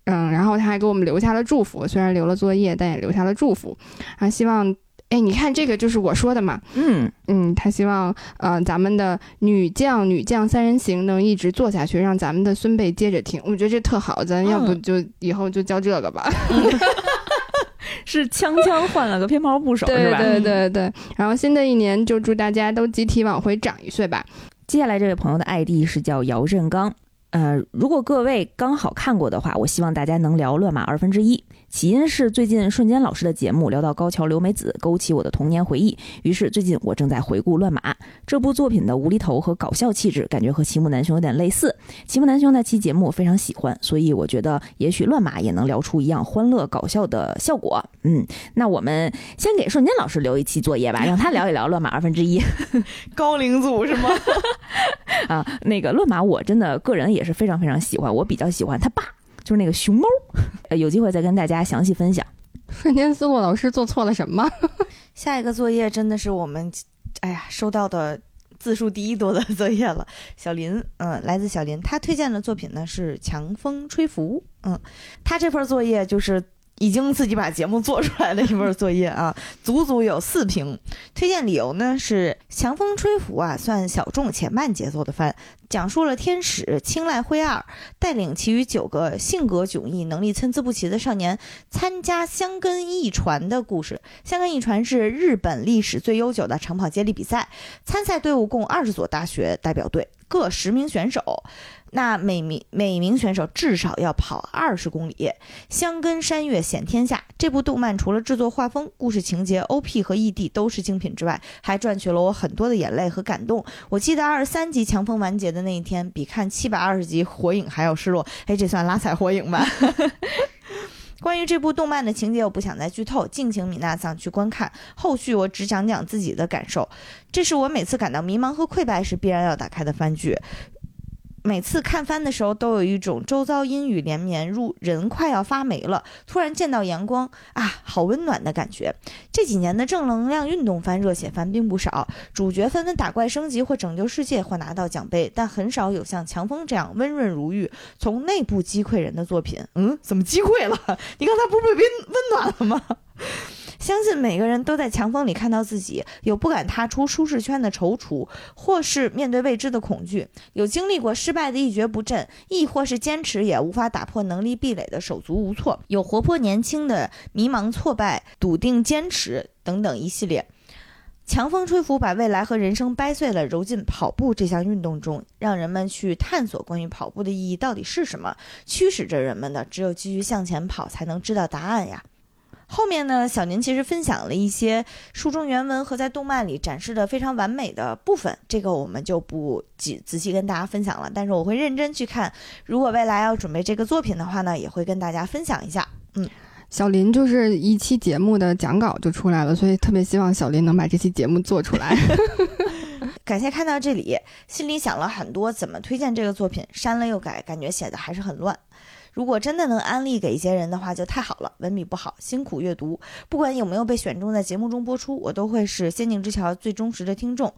嗯，然后他还给我们留下了祝福，虽然留了作业，但也留下了祝福啊，希望。哎，你看这个就是我说的嘛，嗯嗯，他希望呃咱们的女将女将三人行能一直做下去，让咱们的孙辈接着听，我觉得这特好，咱要不就以后就叫这个吧 是锵锵换了个偏旁部首是吧？对对对，然后新的一年就祝大家都集体往回长一岁吧。接下来这位朋友的 ID 是叫姚振刚，呃，如果各位刚好看过的话，我希望大家能聊乱码二分之一。起因是最近瞬间老师的节目聊到高桥留美子，勾起我的童年回忆。于是最近我正在回顾《乱马》这部作品的无厘头和搞笑气质，感觉和齐木楠雄有点类似。齐木楠雄那期节目我非常喜欢，所以我觉得也许《乱马》也能聊出一样欢乐搞笑的效果。嗯，那我们先给瞬间老师留一期作业吧，让他聊一聊《乱马二分之一》。高龄组是吗？啊，那个《乱马》我真的个人也是非常非常喜欢，我比较喜欢他爸。就是那个熊猫，呃，有机会再跟大家详细分享。瞬间思路老师做错了什么？下一个作业真的是我们，哎呀，收到的字数第一多的作业了。小林，嗯，来自小林，他推荐的作品呢是《强风吹拂》。嗯，他这份作业就是。已经自己把节目做出来的一份作业啊，足足有四瓶。推荐理由呢是《强风吹拂》啊，算小众且慢节奏的番，讲述了天使青睐灰二带领其余九个性格迥异、能力参差不齐的少年参加香根一传的故事。香根一传是日本历史最悠久的长跑接力比赛，参赛队伍共二十所大学代表队，各十名选手。那每名每名选手至少要跑二十公里，香根山岳显天下。这部动漫除了制作、画风、故事情节、OP 和 ED 都是精品之外，还赚取了我很多的眼泪和感动。我记得二十三集强风完结的那一天，比看七百二十集火影还要失落。哎，这算拉踩火影吧？关于这部动漫的情节，我不想再剧透，敬请米娜桑去观看。后续我只讲讲自己的感受。这是我每次感到迷茫和溃败时必然要打开的番剧。每次看番的时候，都有一种周遭阴雨连绵，入人快要发霉了，突然见到阳光啊，好温暖的感觉。这几年的正能量运动番、热血番并不少，主角纷纷打怪升级或拯救世界或拿到奖杯，但很少有像强风这样温润如玉、从内部击溃人的作品。嗯，怎么击溃了？你刚才不是被温温暖了吗？相信每个人都在强风里看到自己，有不敢踏出舒适圈的踌躇，或是面对未知的恐惧；有经历过失败的一蹶不振，亦或是坚持也无法打破能力壁垒的手足无措；有活泼年轻的迷茫挫败、笃定坚持等等一系列。强风吹拂，把未来和人生掰碎了，揉进跑步这项运动中，让人们去探索关于跑步的意义到底是什么，驱使着人们的，只有继续向前跑，才能知道答案呀。后面呢，小宁其实分享了一些书中原文和在动漫里展示的非常完美的部分，这个我们就不仔仔细跟大家分享了。但是我会认真去看，如果未来要准备这个作品的话呢，也会跟大家分享一下。嗯。小林就是一期节目的讲稿就出来了，所以特别希望小林能把这期节目做出来。感谢看到这里，心里想了很多怎么推荐这个作品，删了又改，感觉写的还是很乱。如果真的能安利给一些人的话，就太好了。文笔不好，辛苦阅读，不管有没有被选中在节目中播出，我都会是《仙境之桥》最忠实的听众。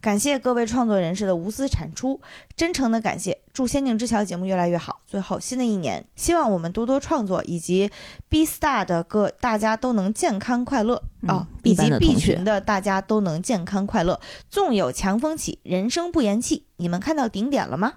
感谢各位创作人士的无私产出，真诚的感谢。祝《仙境之桥》节目越来越好。最后，新的一年，希望我们多多创作，以及 B Star 的各大家都能健康快乐啊，以及 B 群的大家都能健康快乐。纵有强风起，人生不言弃。你们看到顶点了吗？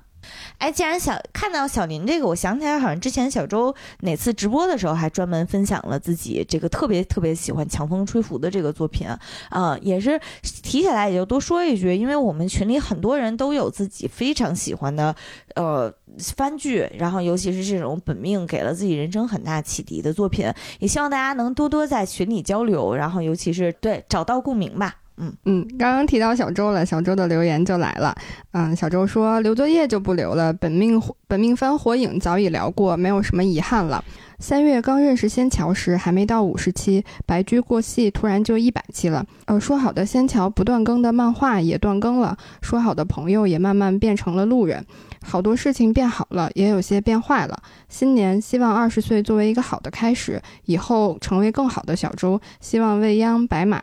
哎，既然小看到小林这个，我想起来，好像之前小周哪次直播的时候，还专门分享了自己这个特别特别喜欢《强风吹拂》的这个作品啊，也是提起来也就多说一句，因为我们群里很多人都有自己非常喜欢的呃番剧，然后尤其是这种本命给了自己人生很大启迪的作品，也希望大家能多多在群里交流，然后尤其是对找到共鸣吧。嗯嗯，刚刚提到小周了，小周的留言就来了。嗯，小周说留作业就不留了，本命本命番火影早已聊过，没有什么遗憾了。三月刚认识仙桥时还没到五十期，白驹过隙，突然就一百期了。呃，说好的仙桥不断更的漫画也断更了，说好的朋友也慢慢变成了路人，好多事情变好了，也有些变坏了。新年希望二十岁作为一个好的开始，以后成为更好的小周。希望未央白马。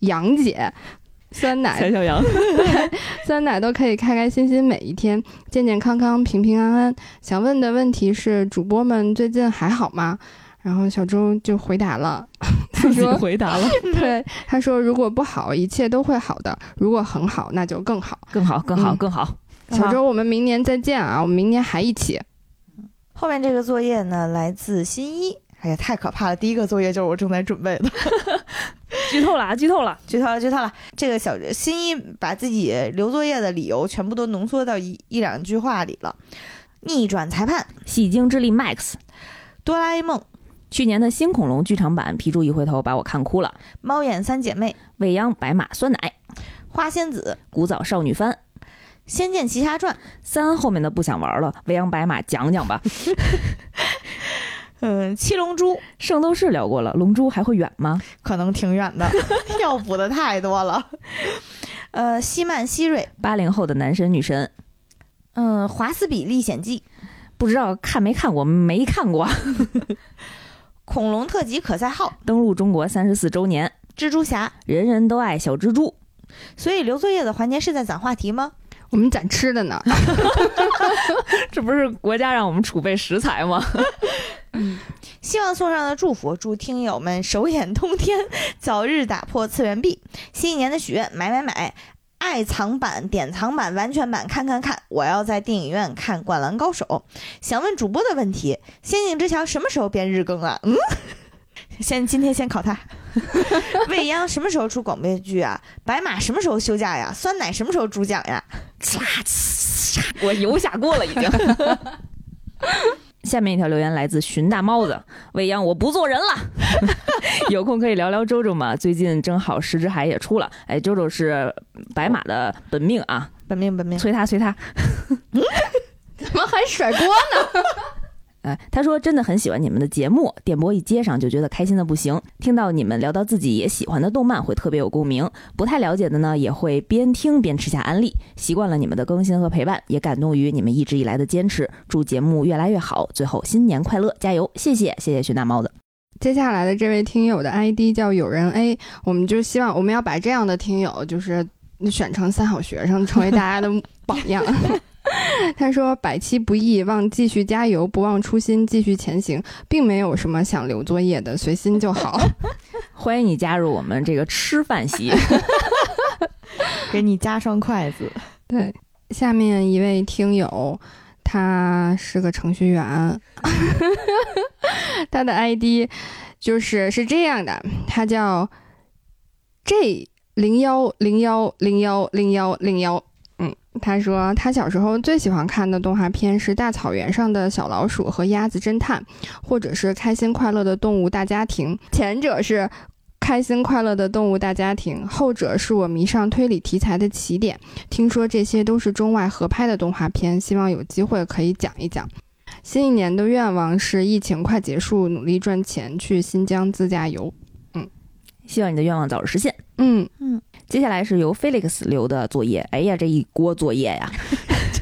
杨姐，酸奶，小小杨，酸奶都可以开开心心每一天，健健康康，平平安安。想问的问题是，主播们最近还好吗？然后小周就回答了，他说回答了，对，他说如果不好，一切都会好的；如果很好，那就更好，更好，更好，更好。小周，我们明年再见啊！我们明年还一起。后面这个作业呢，来自新一。哎呀，太可怕了！第一个作业就是我正在准备的，剧透了啊！剧透了，剧透了，剧透了！这个小新一把自己留作业的理由全部都浓缩到一一两句话里了。逆转裁判，戏精之力 Max，哆啦 A 梦，去年的新恐龙剧场版，皮猪一回头把我看哭了。猫眼三姐妹，未央白马酸奶，花仙子，古早少女番，仙剑奇侠传三后面的不想玩了，未央白马讲讲吧。嗯，七龙珠，圣斗士聊过了，龙珠还会远吗？可能挺远的，要补的太多了。呃，西曼希瑞，八零后的男神女神。嗯，华斯比历险记，不知道看没看过，没看过。恐龙特辑可赛号，登陆中国三十四周年。蜘蛛侠，人人都爱小蜘蛛。所以留作业的环节是在攒话题吗？我们攒吃的呢。这不是国家让我们储备食材吗？嗯，希望送上的祝福，祝听友们手眼通天，早日打破次元壁。新一年的许愿，买买买，爱藏版、典藏版、完全版，看看看。我要在电影院看《灌篮高手》。想问主播的问题：仙境之桥什么时候变日更啊？嗯，先今天先考他。未央什么时候出广播剧啊？白马什么时候休假呀？酸奶什么时候主讲呀？我油下锅了已经。下面一条留言来自寻大猫子，未央我不做人了，有空可以聊聊周周嘛？最近正好石之海也出了，哎，周周是白马的本命啊，本命本命，催他催他，怎么还甩锅呢？哎，他说真的很喜欢你们的节目，电波一接上就觉得开心的不行。听到你们聊到自己也喜欢的动漫，会特别有共鸣。不太了解的呢，也会边听边吃下安利。习惯了你们的更新和陪伴，也感动于你们一直以来的坚持。祝节目越来越好。最后新年快乐，加油！谢谢谢谢徐大猫的。接下来的这位听友的 ID 叫有人 A，我们就希望我们要把这样的听友就是选成三好学生，成为大家的榜样。他说：“百期不易，望继续加油，不忘初心，继续前行，并没有什么想留作业的，随心就好。欢迎你加入我们这个吃饭席，给你加双筷子。对，下面一位听友，他是个程序员，他的 ID 就是是这样的，他叫 J 零幺零幺零幺零幺零幺。嗯，他说他小时候最喜欢看的动画片是《大草原上的小老鼠》和《鸭子侦探》，或者是《开心快乐的动物大家庭》。前者是《开心快乐的动物大家庭》，后者是我迷上推理题材的起点。听说这些都是中外合拍的动画片，希望有机会可以讲一讲。新一年的愿望是疫情快结束，努力赚钱去新疆自驾游。嗯希望你的愿望早日实现。嗯嗯，接下来是由 Felix 留的作业。哎呀，这一锅作业呀！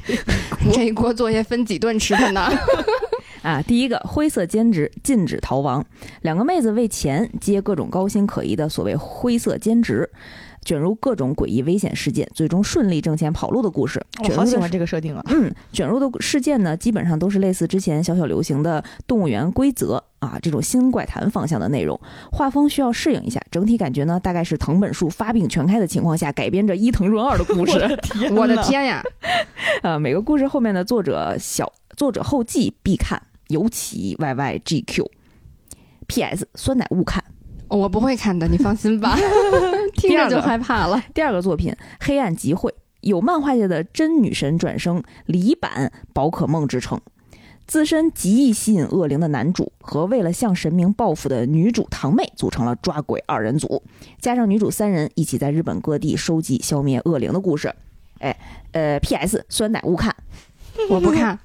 这一锅作业分几顿吃的呢？啊，第一个灰色兼职禁止逃亡，两个妹子为钱接各种高薪可疑的所谓灰色兼职，卷入各种诡异危险事件，最终顺利挣钱跑路的故事。我好喜欢这个设定啊！嗯，卷入的事件呢，基本上都是类似之前小小流行的动物园规则啊这种新怪谈方向的内容，画风需要适应一下。整体感觉呢，大概是藤本树发病全开的情况下改编着伊藤润二的故事。我的！天呀！呃，每个故事后面的作者小作者后记必看，尤其 Y Y G Q。P.S. 酸奶勿看。我不会看的，你放心吧。听着就害怕了。第二个作品《黑暗集会》，有漫画界的真女神转生李版宝可梦之称。自身极易吸引恶灵的男主和为了向神明报复的女主堂妹组成了抓鬼二人组，加上女主三人一起在日本各地收集消灭恶灵的故事。哎，呃，P.S. 酸奶勿看。我不看。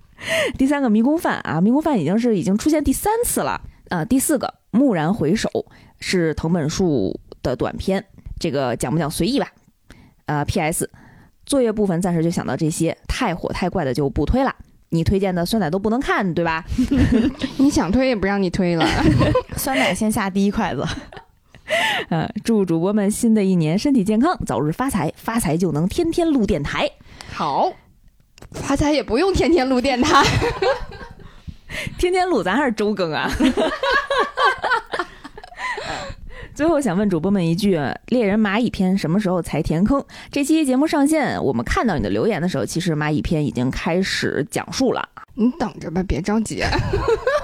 第三个迷宫饭啊，迷宫饭已经是已经出现第三次了啊。第四个蓦然回首是藤本树的短篇，这个讲不讲随意吧。呃，P.S. 作业部分暂时就想到这些，太火太怪的就不推了。你推荐的酸奶都不能看，对吧？你想推也不让你推了。酸奶先下第一筷子。呃，祝主播们新的一年身体健康，早日发财，发财就能天天录电台。好，发财也不用天天录电台。天天录，咱还是周更啊。最后想问主播们一句：猎人蚂蚁篇什么时候才填坑？这期节目上线，我们看到你的留言的时候，其实蚂蚁篇已经开始讲述了。你等着吧，别着急，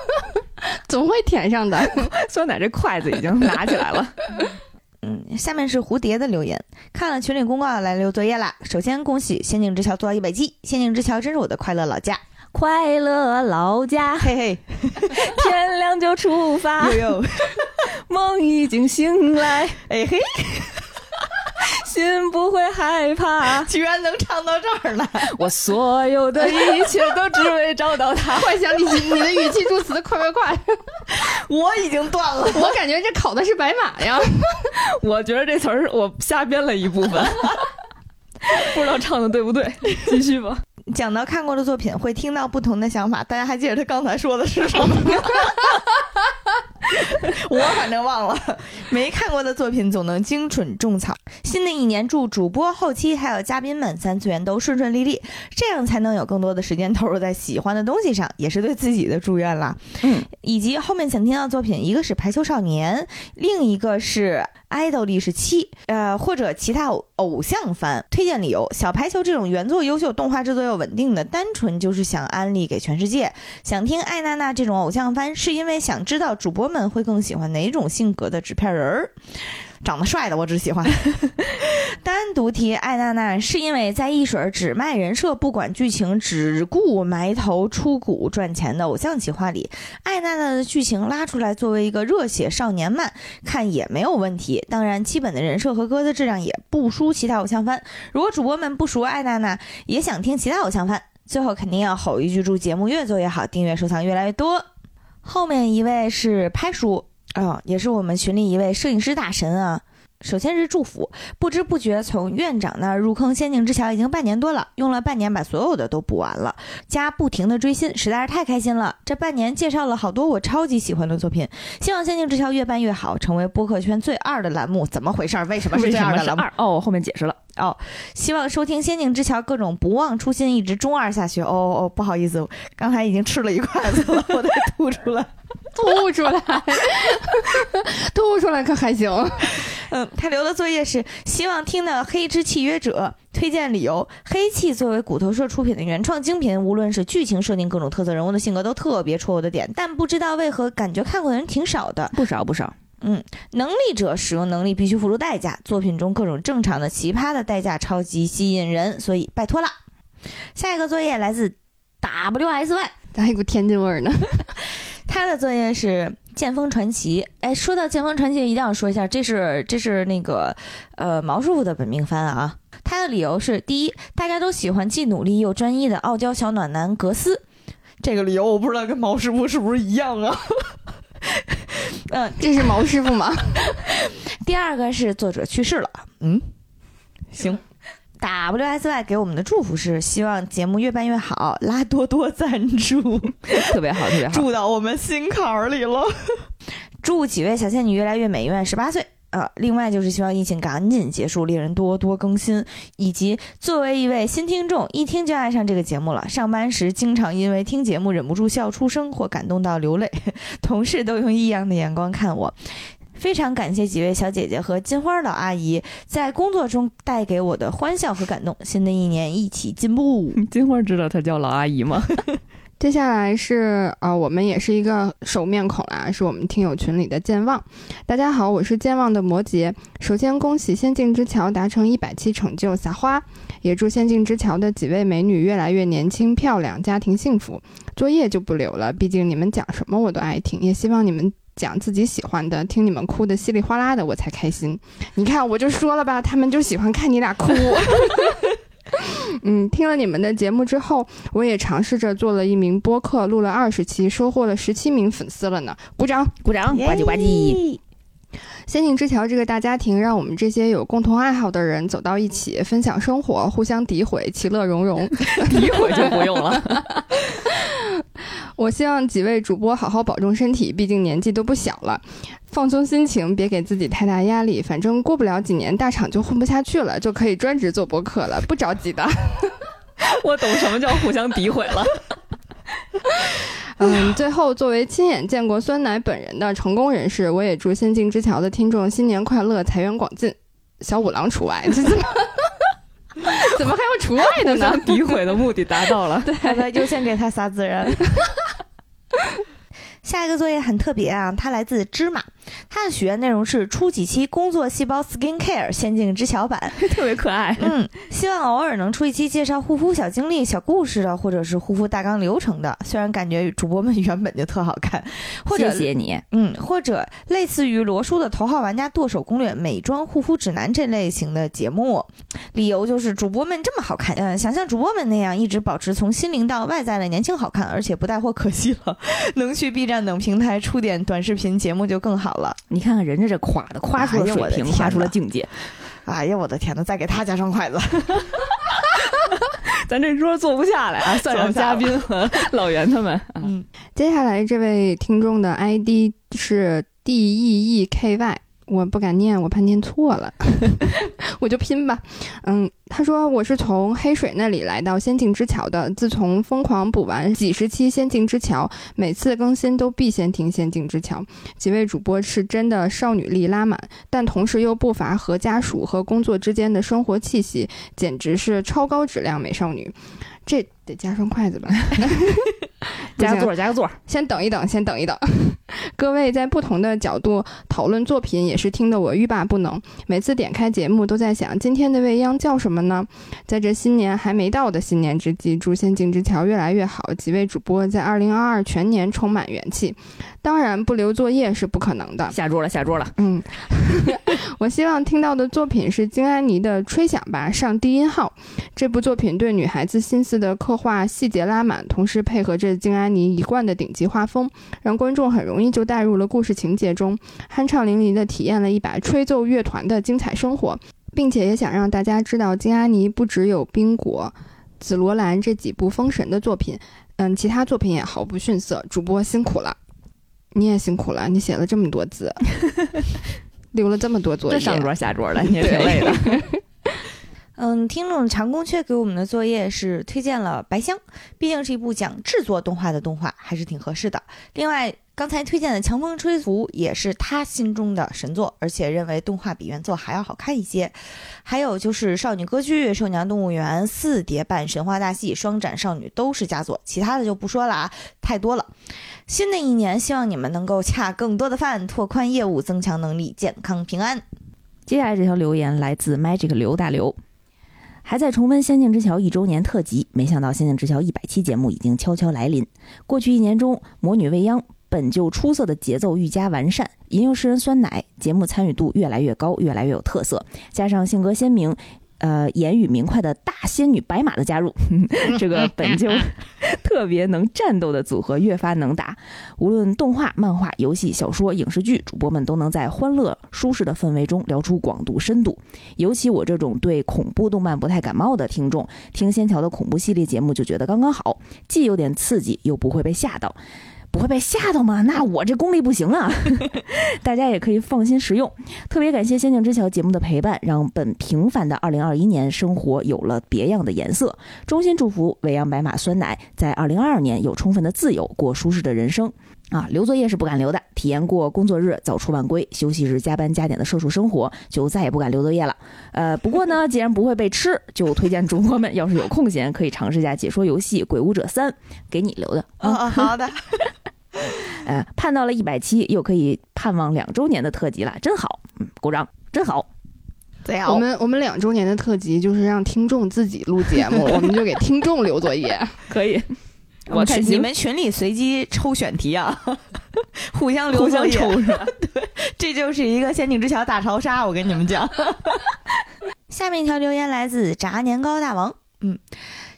总会填上的。酸奶这筷子已经拿起来了。嗯，下面是蝴蝶的留言，看了群里公告来留作业啦。首先恭喜《仙境之桥》做到一百期，《仙境之桥》真是我的快乐老家。快乐老家，嘿嘿，天亮就出发，呦呦，梦已经醒来，哎嘿，心不会害怕。居然能唱到这儿来，我所有的一切都只为找到他。幻想你你的语气助词，快快快！我已经断了。我感觉这考的是白马呀。我觉得这词儿我瞎编了一部分，不知道唱的对不对。继续吧。讲到看过的作品，会听到不同的想法。大家还记得他刚才说的是什么吗？我反正忘了。没看过的作品总能精准种草。新的一年，祝主播、后期还有嘉宾们三次元都顺顺利利，这样才能有更多的时间投入在喜欢的东西上，也是对自己的祝愿啦。嗯，以及后面想听到的作品，一个是《排球少年》，另一个是。爱豆历史七，呃，或者其他偶像番推荐理由，小排球这种原作优秀、动画制作又稳定的，单纯就是想安利给全世界。想听艾娜娜这种偶像番，是因为想知道主播们会更喜欢哪种性格的纸片人儿。长得帅的我只喜欢。单独提艾娜娜，是因为在一水只卖人设、不管剧情、只顾埋头出谷赚钱的偶像企划里，艾娜娜的剧情拉出来作为一个热血少年漫看也没有问题。当然，基本的人设和歌的质量也不输其他偶像番。如果主播们不熟艾娜娜，也想听其他偶像番，最后肯定要吼一句：祝节目越做越好，订阅收藏越来越多。后面一位是拍叔。啊、也是我们群里一位摄影师大神啊。首先是祝福，不知不觉从院长那儿入坑《仙境之桥》已经半年多了，用了半年把所有的都补完了，加不停的追新，实在是太开心了。这半年介绍了好多我超级喜欢的作品，希望《仙境之桥》越办越好，成为播客圈最二的栏目。怎么回事？为什么是为什么最二的栏目？二？哦，我后面解释了。希望收听《仙境之桥》各种不忘初心，一直中二下去。哦哦哦，不好意思，刚才已经吃了一筷子了，我得吐出来。吐出来，吐出来可还行？嗯，他留的作业是希望听的《黑之契约者》推荐理由。黑气作为骨头社出品的原创精品，无论是剧情设定、各种特色人物的性格，都特别戳我的点。但不知道为何感觉看过的人挺少的。不少不少。嗯，能力者使用能力必须付出代价，作品中各种正常的、奇葩的代价超级吸引人，所以拜托了。下一个作业来自 WSY，咋还有股天津味儿呢？他的作业是《剑锋传奇》。哎，说到《剑锋传奇》，一定要说一下，这是这是那个呃毛师傅的本命番啊。他的理由是：第一，大家都喜欢既努力又专一的傲娇小暖男格斯。这个理由我不知道跟毛师傅是不是一样啊？嗯，这是毛师傅吗？第二个是作者去世了。嗯，行。WSY 给我们的祝福是希望节目越办越好，拉多多赞助，特别好，特别好，住到我们心坎儿里了。祝几位小仙女越来越美，永远十八岁啊！另外就是希望疫情赶紧结束，令人多多更新，以及作为一位新听众，一听就爱上这个节目了。上班时经常因为听节目忍不住笑出声或感动到流泪，同事都用异样的眼光看我。非常感谢几位小姐姐和金花老阿姨在工作中带给我的欢笑和感动。新的一年一起进步。金花知道她叫老阿姨吗？接下来是啊，我们也是一个熟面孔啦，是我们听友群里的健忘。大家好，我是健忘的摩羯。首先恭喜《仙境之桥》达成一百期成就，撒花！也祝《仙境之桥》的几位美女越来越年轻漂亮，家庭幸福。作业就不留了，毕竟你们讲什么我都爱听，也希望你们。讲自己喜欢的，听你们哭的稀里哗啦的，我才开心。你看，我就说了吧，他们就喜欢看你俩哭。嗯，听了你们的节目之后，我也尝试着做了一名播客，录了二十期，收获了十七名粉丝了呢。鼓掌，鼓掌，呱唧呱唧。仙境之桥这个大家庭，让我们这些有共同爱好的人走到一起，分享生活，互相诋毁，其乐融融。诋毁就不用了。我希望几位主播好好保重身体，毕竟年纪都不小了，放松心情，别给自己太大压力。反正过不了几年，大厂就混不下去了，就可以专职做博客了，不着急的。我懂什么叫互相诋毁了。嗯，最后作为亲眼见过酸奶本人的成功人士，我也祝仙境之桥的听众新年快乐，财源广进，小五郎除外。怎么还有除外的呢？诋毁的目的达到了，对，优先给他撒孜然。下一个作业很特别啊，它来自芝麻。他的许愿内容是出几期工作细胞 Skin Care 仙境之桥版，特别可爱。嗯，希望偶尔能出一期介绍护肤小经历、小故事的，或者是护肤大纲流程的。虽然感觉主播们原本就特好看，或者谢谢你。嗯，或者类似于罗叔的头号玩家剁手攻略、美妆护肤指南这类型的节目。理由就是主播们这么好看，嗯，想像主播们那样一直保持从心灵到外在的年轻好看，而且不带货可惜了。能去 B 站等平台出点短视频节目就更好。了，你看看人家这夸的，夸出了水平，夸出了境界。哎呀，我的天呐，再给他加双筷子，咱这桌坐不下来啊！算上嘉宾和老袁他们。嗯，接下来这位听众的 ID 是 D E E K Y。我不敢念，我怕念错了，我就拼吧。嗯，他说我是从黑水那里来到仙境之桥的。自从疯狂补完几十期仙境之桥，每次更新都必先听仙境之桥。几位主播是真的少女力拉满，但同时又不乏和家属和工作之间的生活气息，简直是超高质量美少女。这得加双筷子吧？加个座，加个座。先等一等，先等一等。各位在不同的角度讨论作品，也是听得我欲罢不能。每次点开节目，都在想今天的未央叫什么呢？在这新年还没到的新年之际，祝仙境之桥越来越好。几位主播在二零二二全年充满元气。当然，不留作业是不可能的。下桌了，下桌了。嗯，我希望听到的作品是金安妮的《吹响吧，上低音号》。这部作品对女孩子心思的刻画细节拉满，同时配合着金安妮一贯的顶级画风，让观众很容易就带入了故事情节中，酣畅淋漓地体验了一把吹奏乐团的精彩生活，并且也想让大家知道，金安妮不只有《冰果》《紫罗兰》这几部封神的作品，嗯，其他作品也毫不逊色。主播辛苦了，你也辛苦了，你写了这么多字，留了这么多作业，上桌下桌的，你也挺累的。嗯，听众长工缺给我们的作业是推荐了《白箱》，毕竟是一部讲制作动画的动画，还是挺合适的。另外，刚才推荐的《强风吹拂》也是他心中的神作，而且认为动画比原作还要好看一些。还有就是《少女歌剧》《兽娘动物园》《四叠半神话大戏》《双斩少女》都是佳作，其他的就不说了啊，太多了。新的一年，希望你们能够恰更多的饭，拓宽业务，增强能力，健康平安。接下来这条留言来自 Magic 刘大刘，还在重温《仙境之桥》一周年特辑，没想到《仙境之桥》一百期节目已经悄悄来临。过去一年中，魔女未央。本就出色的节奏愈加完善，吟游诗人酸奶节目参与度越来越高，越来越有特色，加上性格鲜明、呃言语明快的大仙女白马的加入，这个本就 特别能战斗的组合越发能打。无论动画、漫画、游戏、小说、影视剧，主播们都能在欢乐舒适的氛围中聊出广度深度。尤其我这种对恐怖动漫不太感冒的听众，听仙桥的恐怖系列节目就觉得刚刚好，既有点刺激，又不会被吓到。不会被吓到吗？那我这功力不行啊！大家也可以放心食用。特别感谢《仙境之桥》节目的陪伴，让本平凡的2021年生活有了别样的颜色。衷心祝福维扬白马酸奶在2022年有充分的自由，过舒适的人生。啊，留作业是不敢留的。体验过工作日早出晚归、休息日加班加点的社畜生活，就再也不敢留作业了。呃，不过呢，既然不会被吃，就推荐主播们要是有空闲，可以尝试一下解说游戏《鬼武者三》，给你留的。啊，好的。呃，盼到了一百期，又可以盼望两周年的特辑了，真好，嗯，鼓掌，真好。对我们我们两周年的特辑就是让听众自己录节目，我们就给听众留作业，可以。我看你们群里随机抽选题啊，互相留互相抽是吧？对，这就是一个仙境之桥大潮杀，我跟你们讲。下面一条留言来自炸年糕大王，嗯。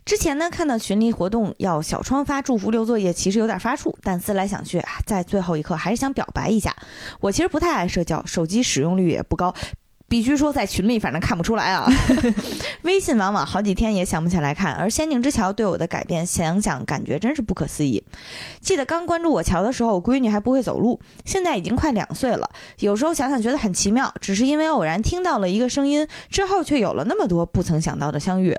之前呢，看到群里活动要小窗发祝福留作业，其实有点发怵，但思来想去啊，在最后一刻还是想表白一下。我其实不太爱社交，手机使用率也不高。必须说，在群里反正看不出来啊。微信往往好几天也想不起来看，而《仙境之桥》对我的改变，想想感觉真是不可思议。记得刚关注我桥的时候，我闺女还不会走路，现在已经快两岁了。有时候想想觉得很奇妙，只是因为偶然听到了一个声音，之后却有了那么多不曾想到的相遇。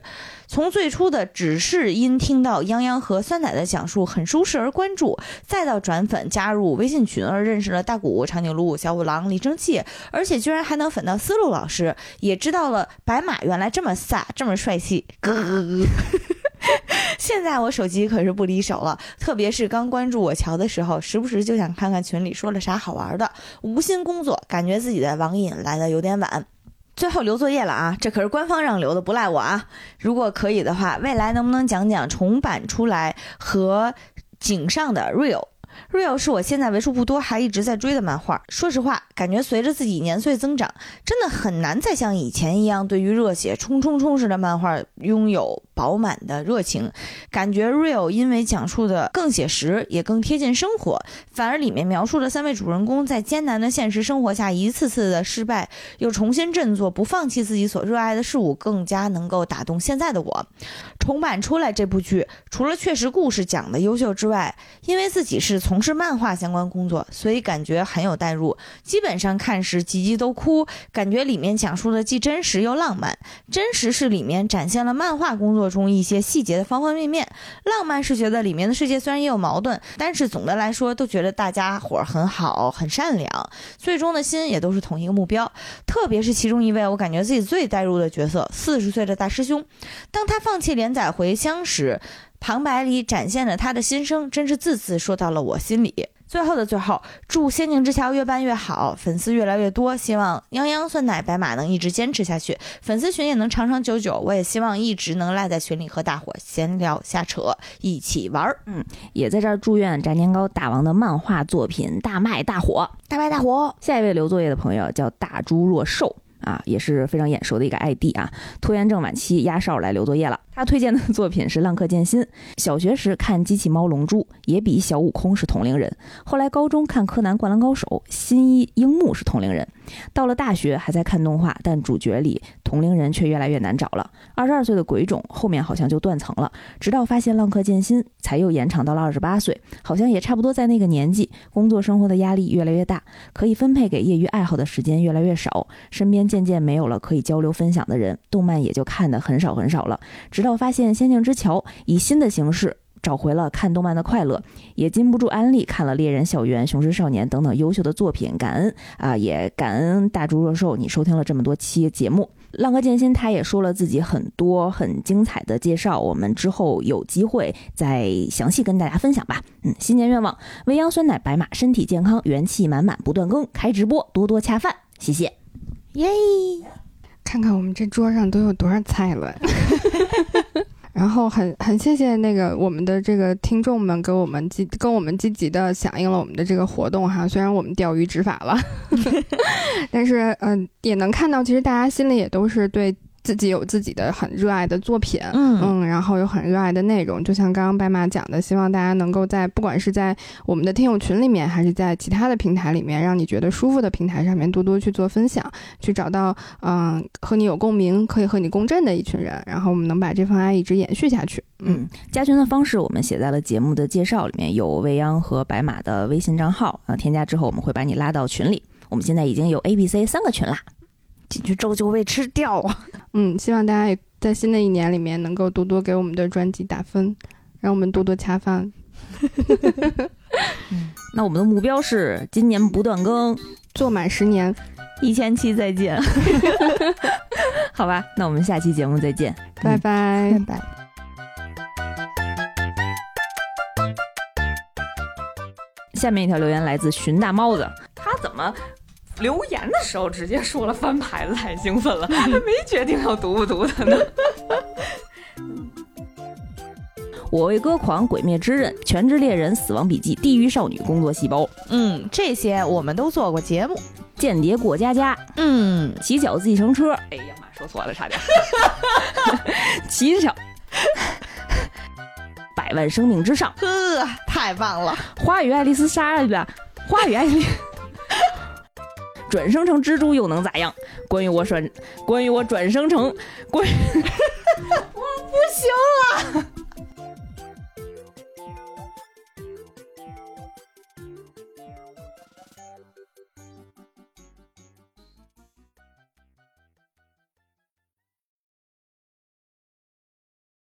从最初的只是因听到泱泱和酸奶的讲述很舒适而关注，再到转粉加入微信群而认识了大谷、长颈鹿、小五郎、李正气，而且居然还能粉到思路老师，也知道了白马原来这么飒，这么帅气。咯。现在我手机可是不离手了，特别是刚关注我乔的时候，时不时就想看看群里说了啥好玩的。无心工作，感觉自己的网瘾来的有点晚。最后留作业了啊，这可是官方让留的，不赖我啊。如果可以的话，未来能不能讲讲重版出来和井上的 real？Real 是我现在为数不多还一直在追的漫画。说实话，感觉随着自己年岁增长，真的很难再像以前一样，对于热血冲冲冲式的漫画拥有饱满的热情。感觉 Real 因为讲述的更写实，也更贴近生活，反而里面描述的三位主人公在艰难的现实生活下一次次的失败，又重新振作，不放弃自己所热爱的事物，更加能够打动现在的我。重版出来这部剧，除了确实故事讲的优秀之外，因为自己是。从事漫画相关工作，所以感觉很有代入。基本上看时集集都哭，感觉里面讲述的既真实又浪漫。真实是里面展现了漫画工作中一些细节的方方面面，浪漫是觉得里面的世界虽然也有矛盾，但是总的来说都觉得大家伙很好，很善良，最终的心也都是同一个目标。特别是其中一位，我感觉自己最代入的角色，四十岁的大师兄，当他放弃连载回乡时。旁白里展现了他的心声，真是字字说到了我心里。最后的最后，祝《仙境之桥》越办越好，粉丝越来越多。希望泱泱酸奶白马能一直坚持下去，粉丝群也能长长久久。我也希望一直能赖在群里和大伙闲聊瞎扯，一起玩儿。嗯，也在这儿祝愿炸年糕大王的漫画作品大卖大火，大卖大火。下一位留作业的朋友叫大猪若瘦啊，也是非常眼熟的一个 ID 啊，拖延症晚期压哨来留作业了。他推荐的作品是《浪客剑心》。小学时看《机器猫》《龙珠》，也比小悟空是同龄人。后来高中看《柯南》《灌篮高手》，新一樱木是同龄人。到了大学还在看动画，但主角里同龄人却越来越难找了。二十二岁的鬼冢后面好像就断层了，直到发现《浪客剑心》才又延长到了二十八岁，好像也差不多在那个年纪。工作生活的压力越来越大，可以分配给业余爱好的时间越来越少，身边渐渐没有了可以交流分享的人，动漫也就看得很少很少了。直到发现《仙境之桥》以新的形式找回了看动漫的快乐，也禁不住安利看了《猎人校园》《雄狮少年》等等优秀的作品，感恩啊，也感恩大猪肉兽，你收听了这么多期节目。浪客剑心他也说了自己很多很精彩的介绍，我们之后有机会再详细跟大家分享吧。嗯，新年愿望：未央酸奶白马，身体健康，元气满满，不断更，开直播，多多恰饭，谢谢。耶！看看我们这桌上都有多少菜了。然后很很谢谢那个我们的这个听众们给我们积跟我们积极的响应了我们的这个活动哈，虽然我们钓鱼执法了，但是嗯、呃也能看到其实大家心里也都是对自己有自己的很热爱的作品，嗯嗯，然后有很热爱的内容，就像刚刚白马讲的，希望大家能够在不管是在我们的听友群里面，还是在其他的平台里面，让你觉得舒服的平台上面多多去做分享，去找到嗯、和你有共鸣、可以和你共振的一群人，然后我们能把这份爱一直延续下去。嗯，嗯，加群的方式我们写在了节目的介绍里面，有未央和白马的微信账号啊，添加之后我们会把你拉到群里。我们现在已经有 A、B、C 三个群啦。进去之后就被吃掉啊！嗯，希望大家也在新的一年里面能够多多给我们的专辑打分，让我们多多恰饭。那我们的目标是今年不断更，做满十年，一千期再见，好吧？那我们下期节目再见。拜拜。拜拜。下面一条留言来自寻大猫子，他怎么留言的时候直接说了翻牌子，太兴奋了，还没决定要读不读的呢。我为歌狂、鬼灭之刃、全职猎人、死亡笔记、地狱少女、工作细胞、嗯，这些我们都做过节目。间谍过家家、嗯，骑脚自行车。哎呀妈，说错了，差点。骑脚。百万生命之上，呵，太棒了！花与爱丽丝莎的花与爱丽，转生成蜘蛛又能咋样？关于我转，关于我转生成，关于 我不行了。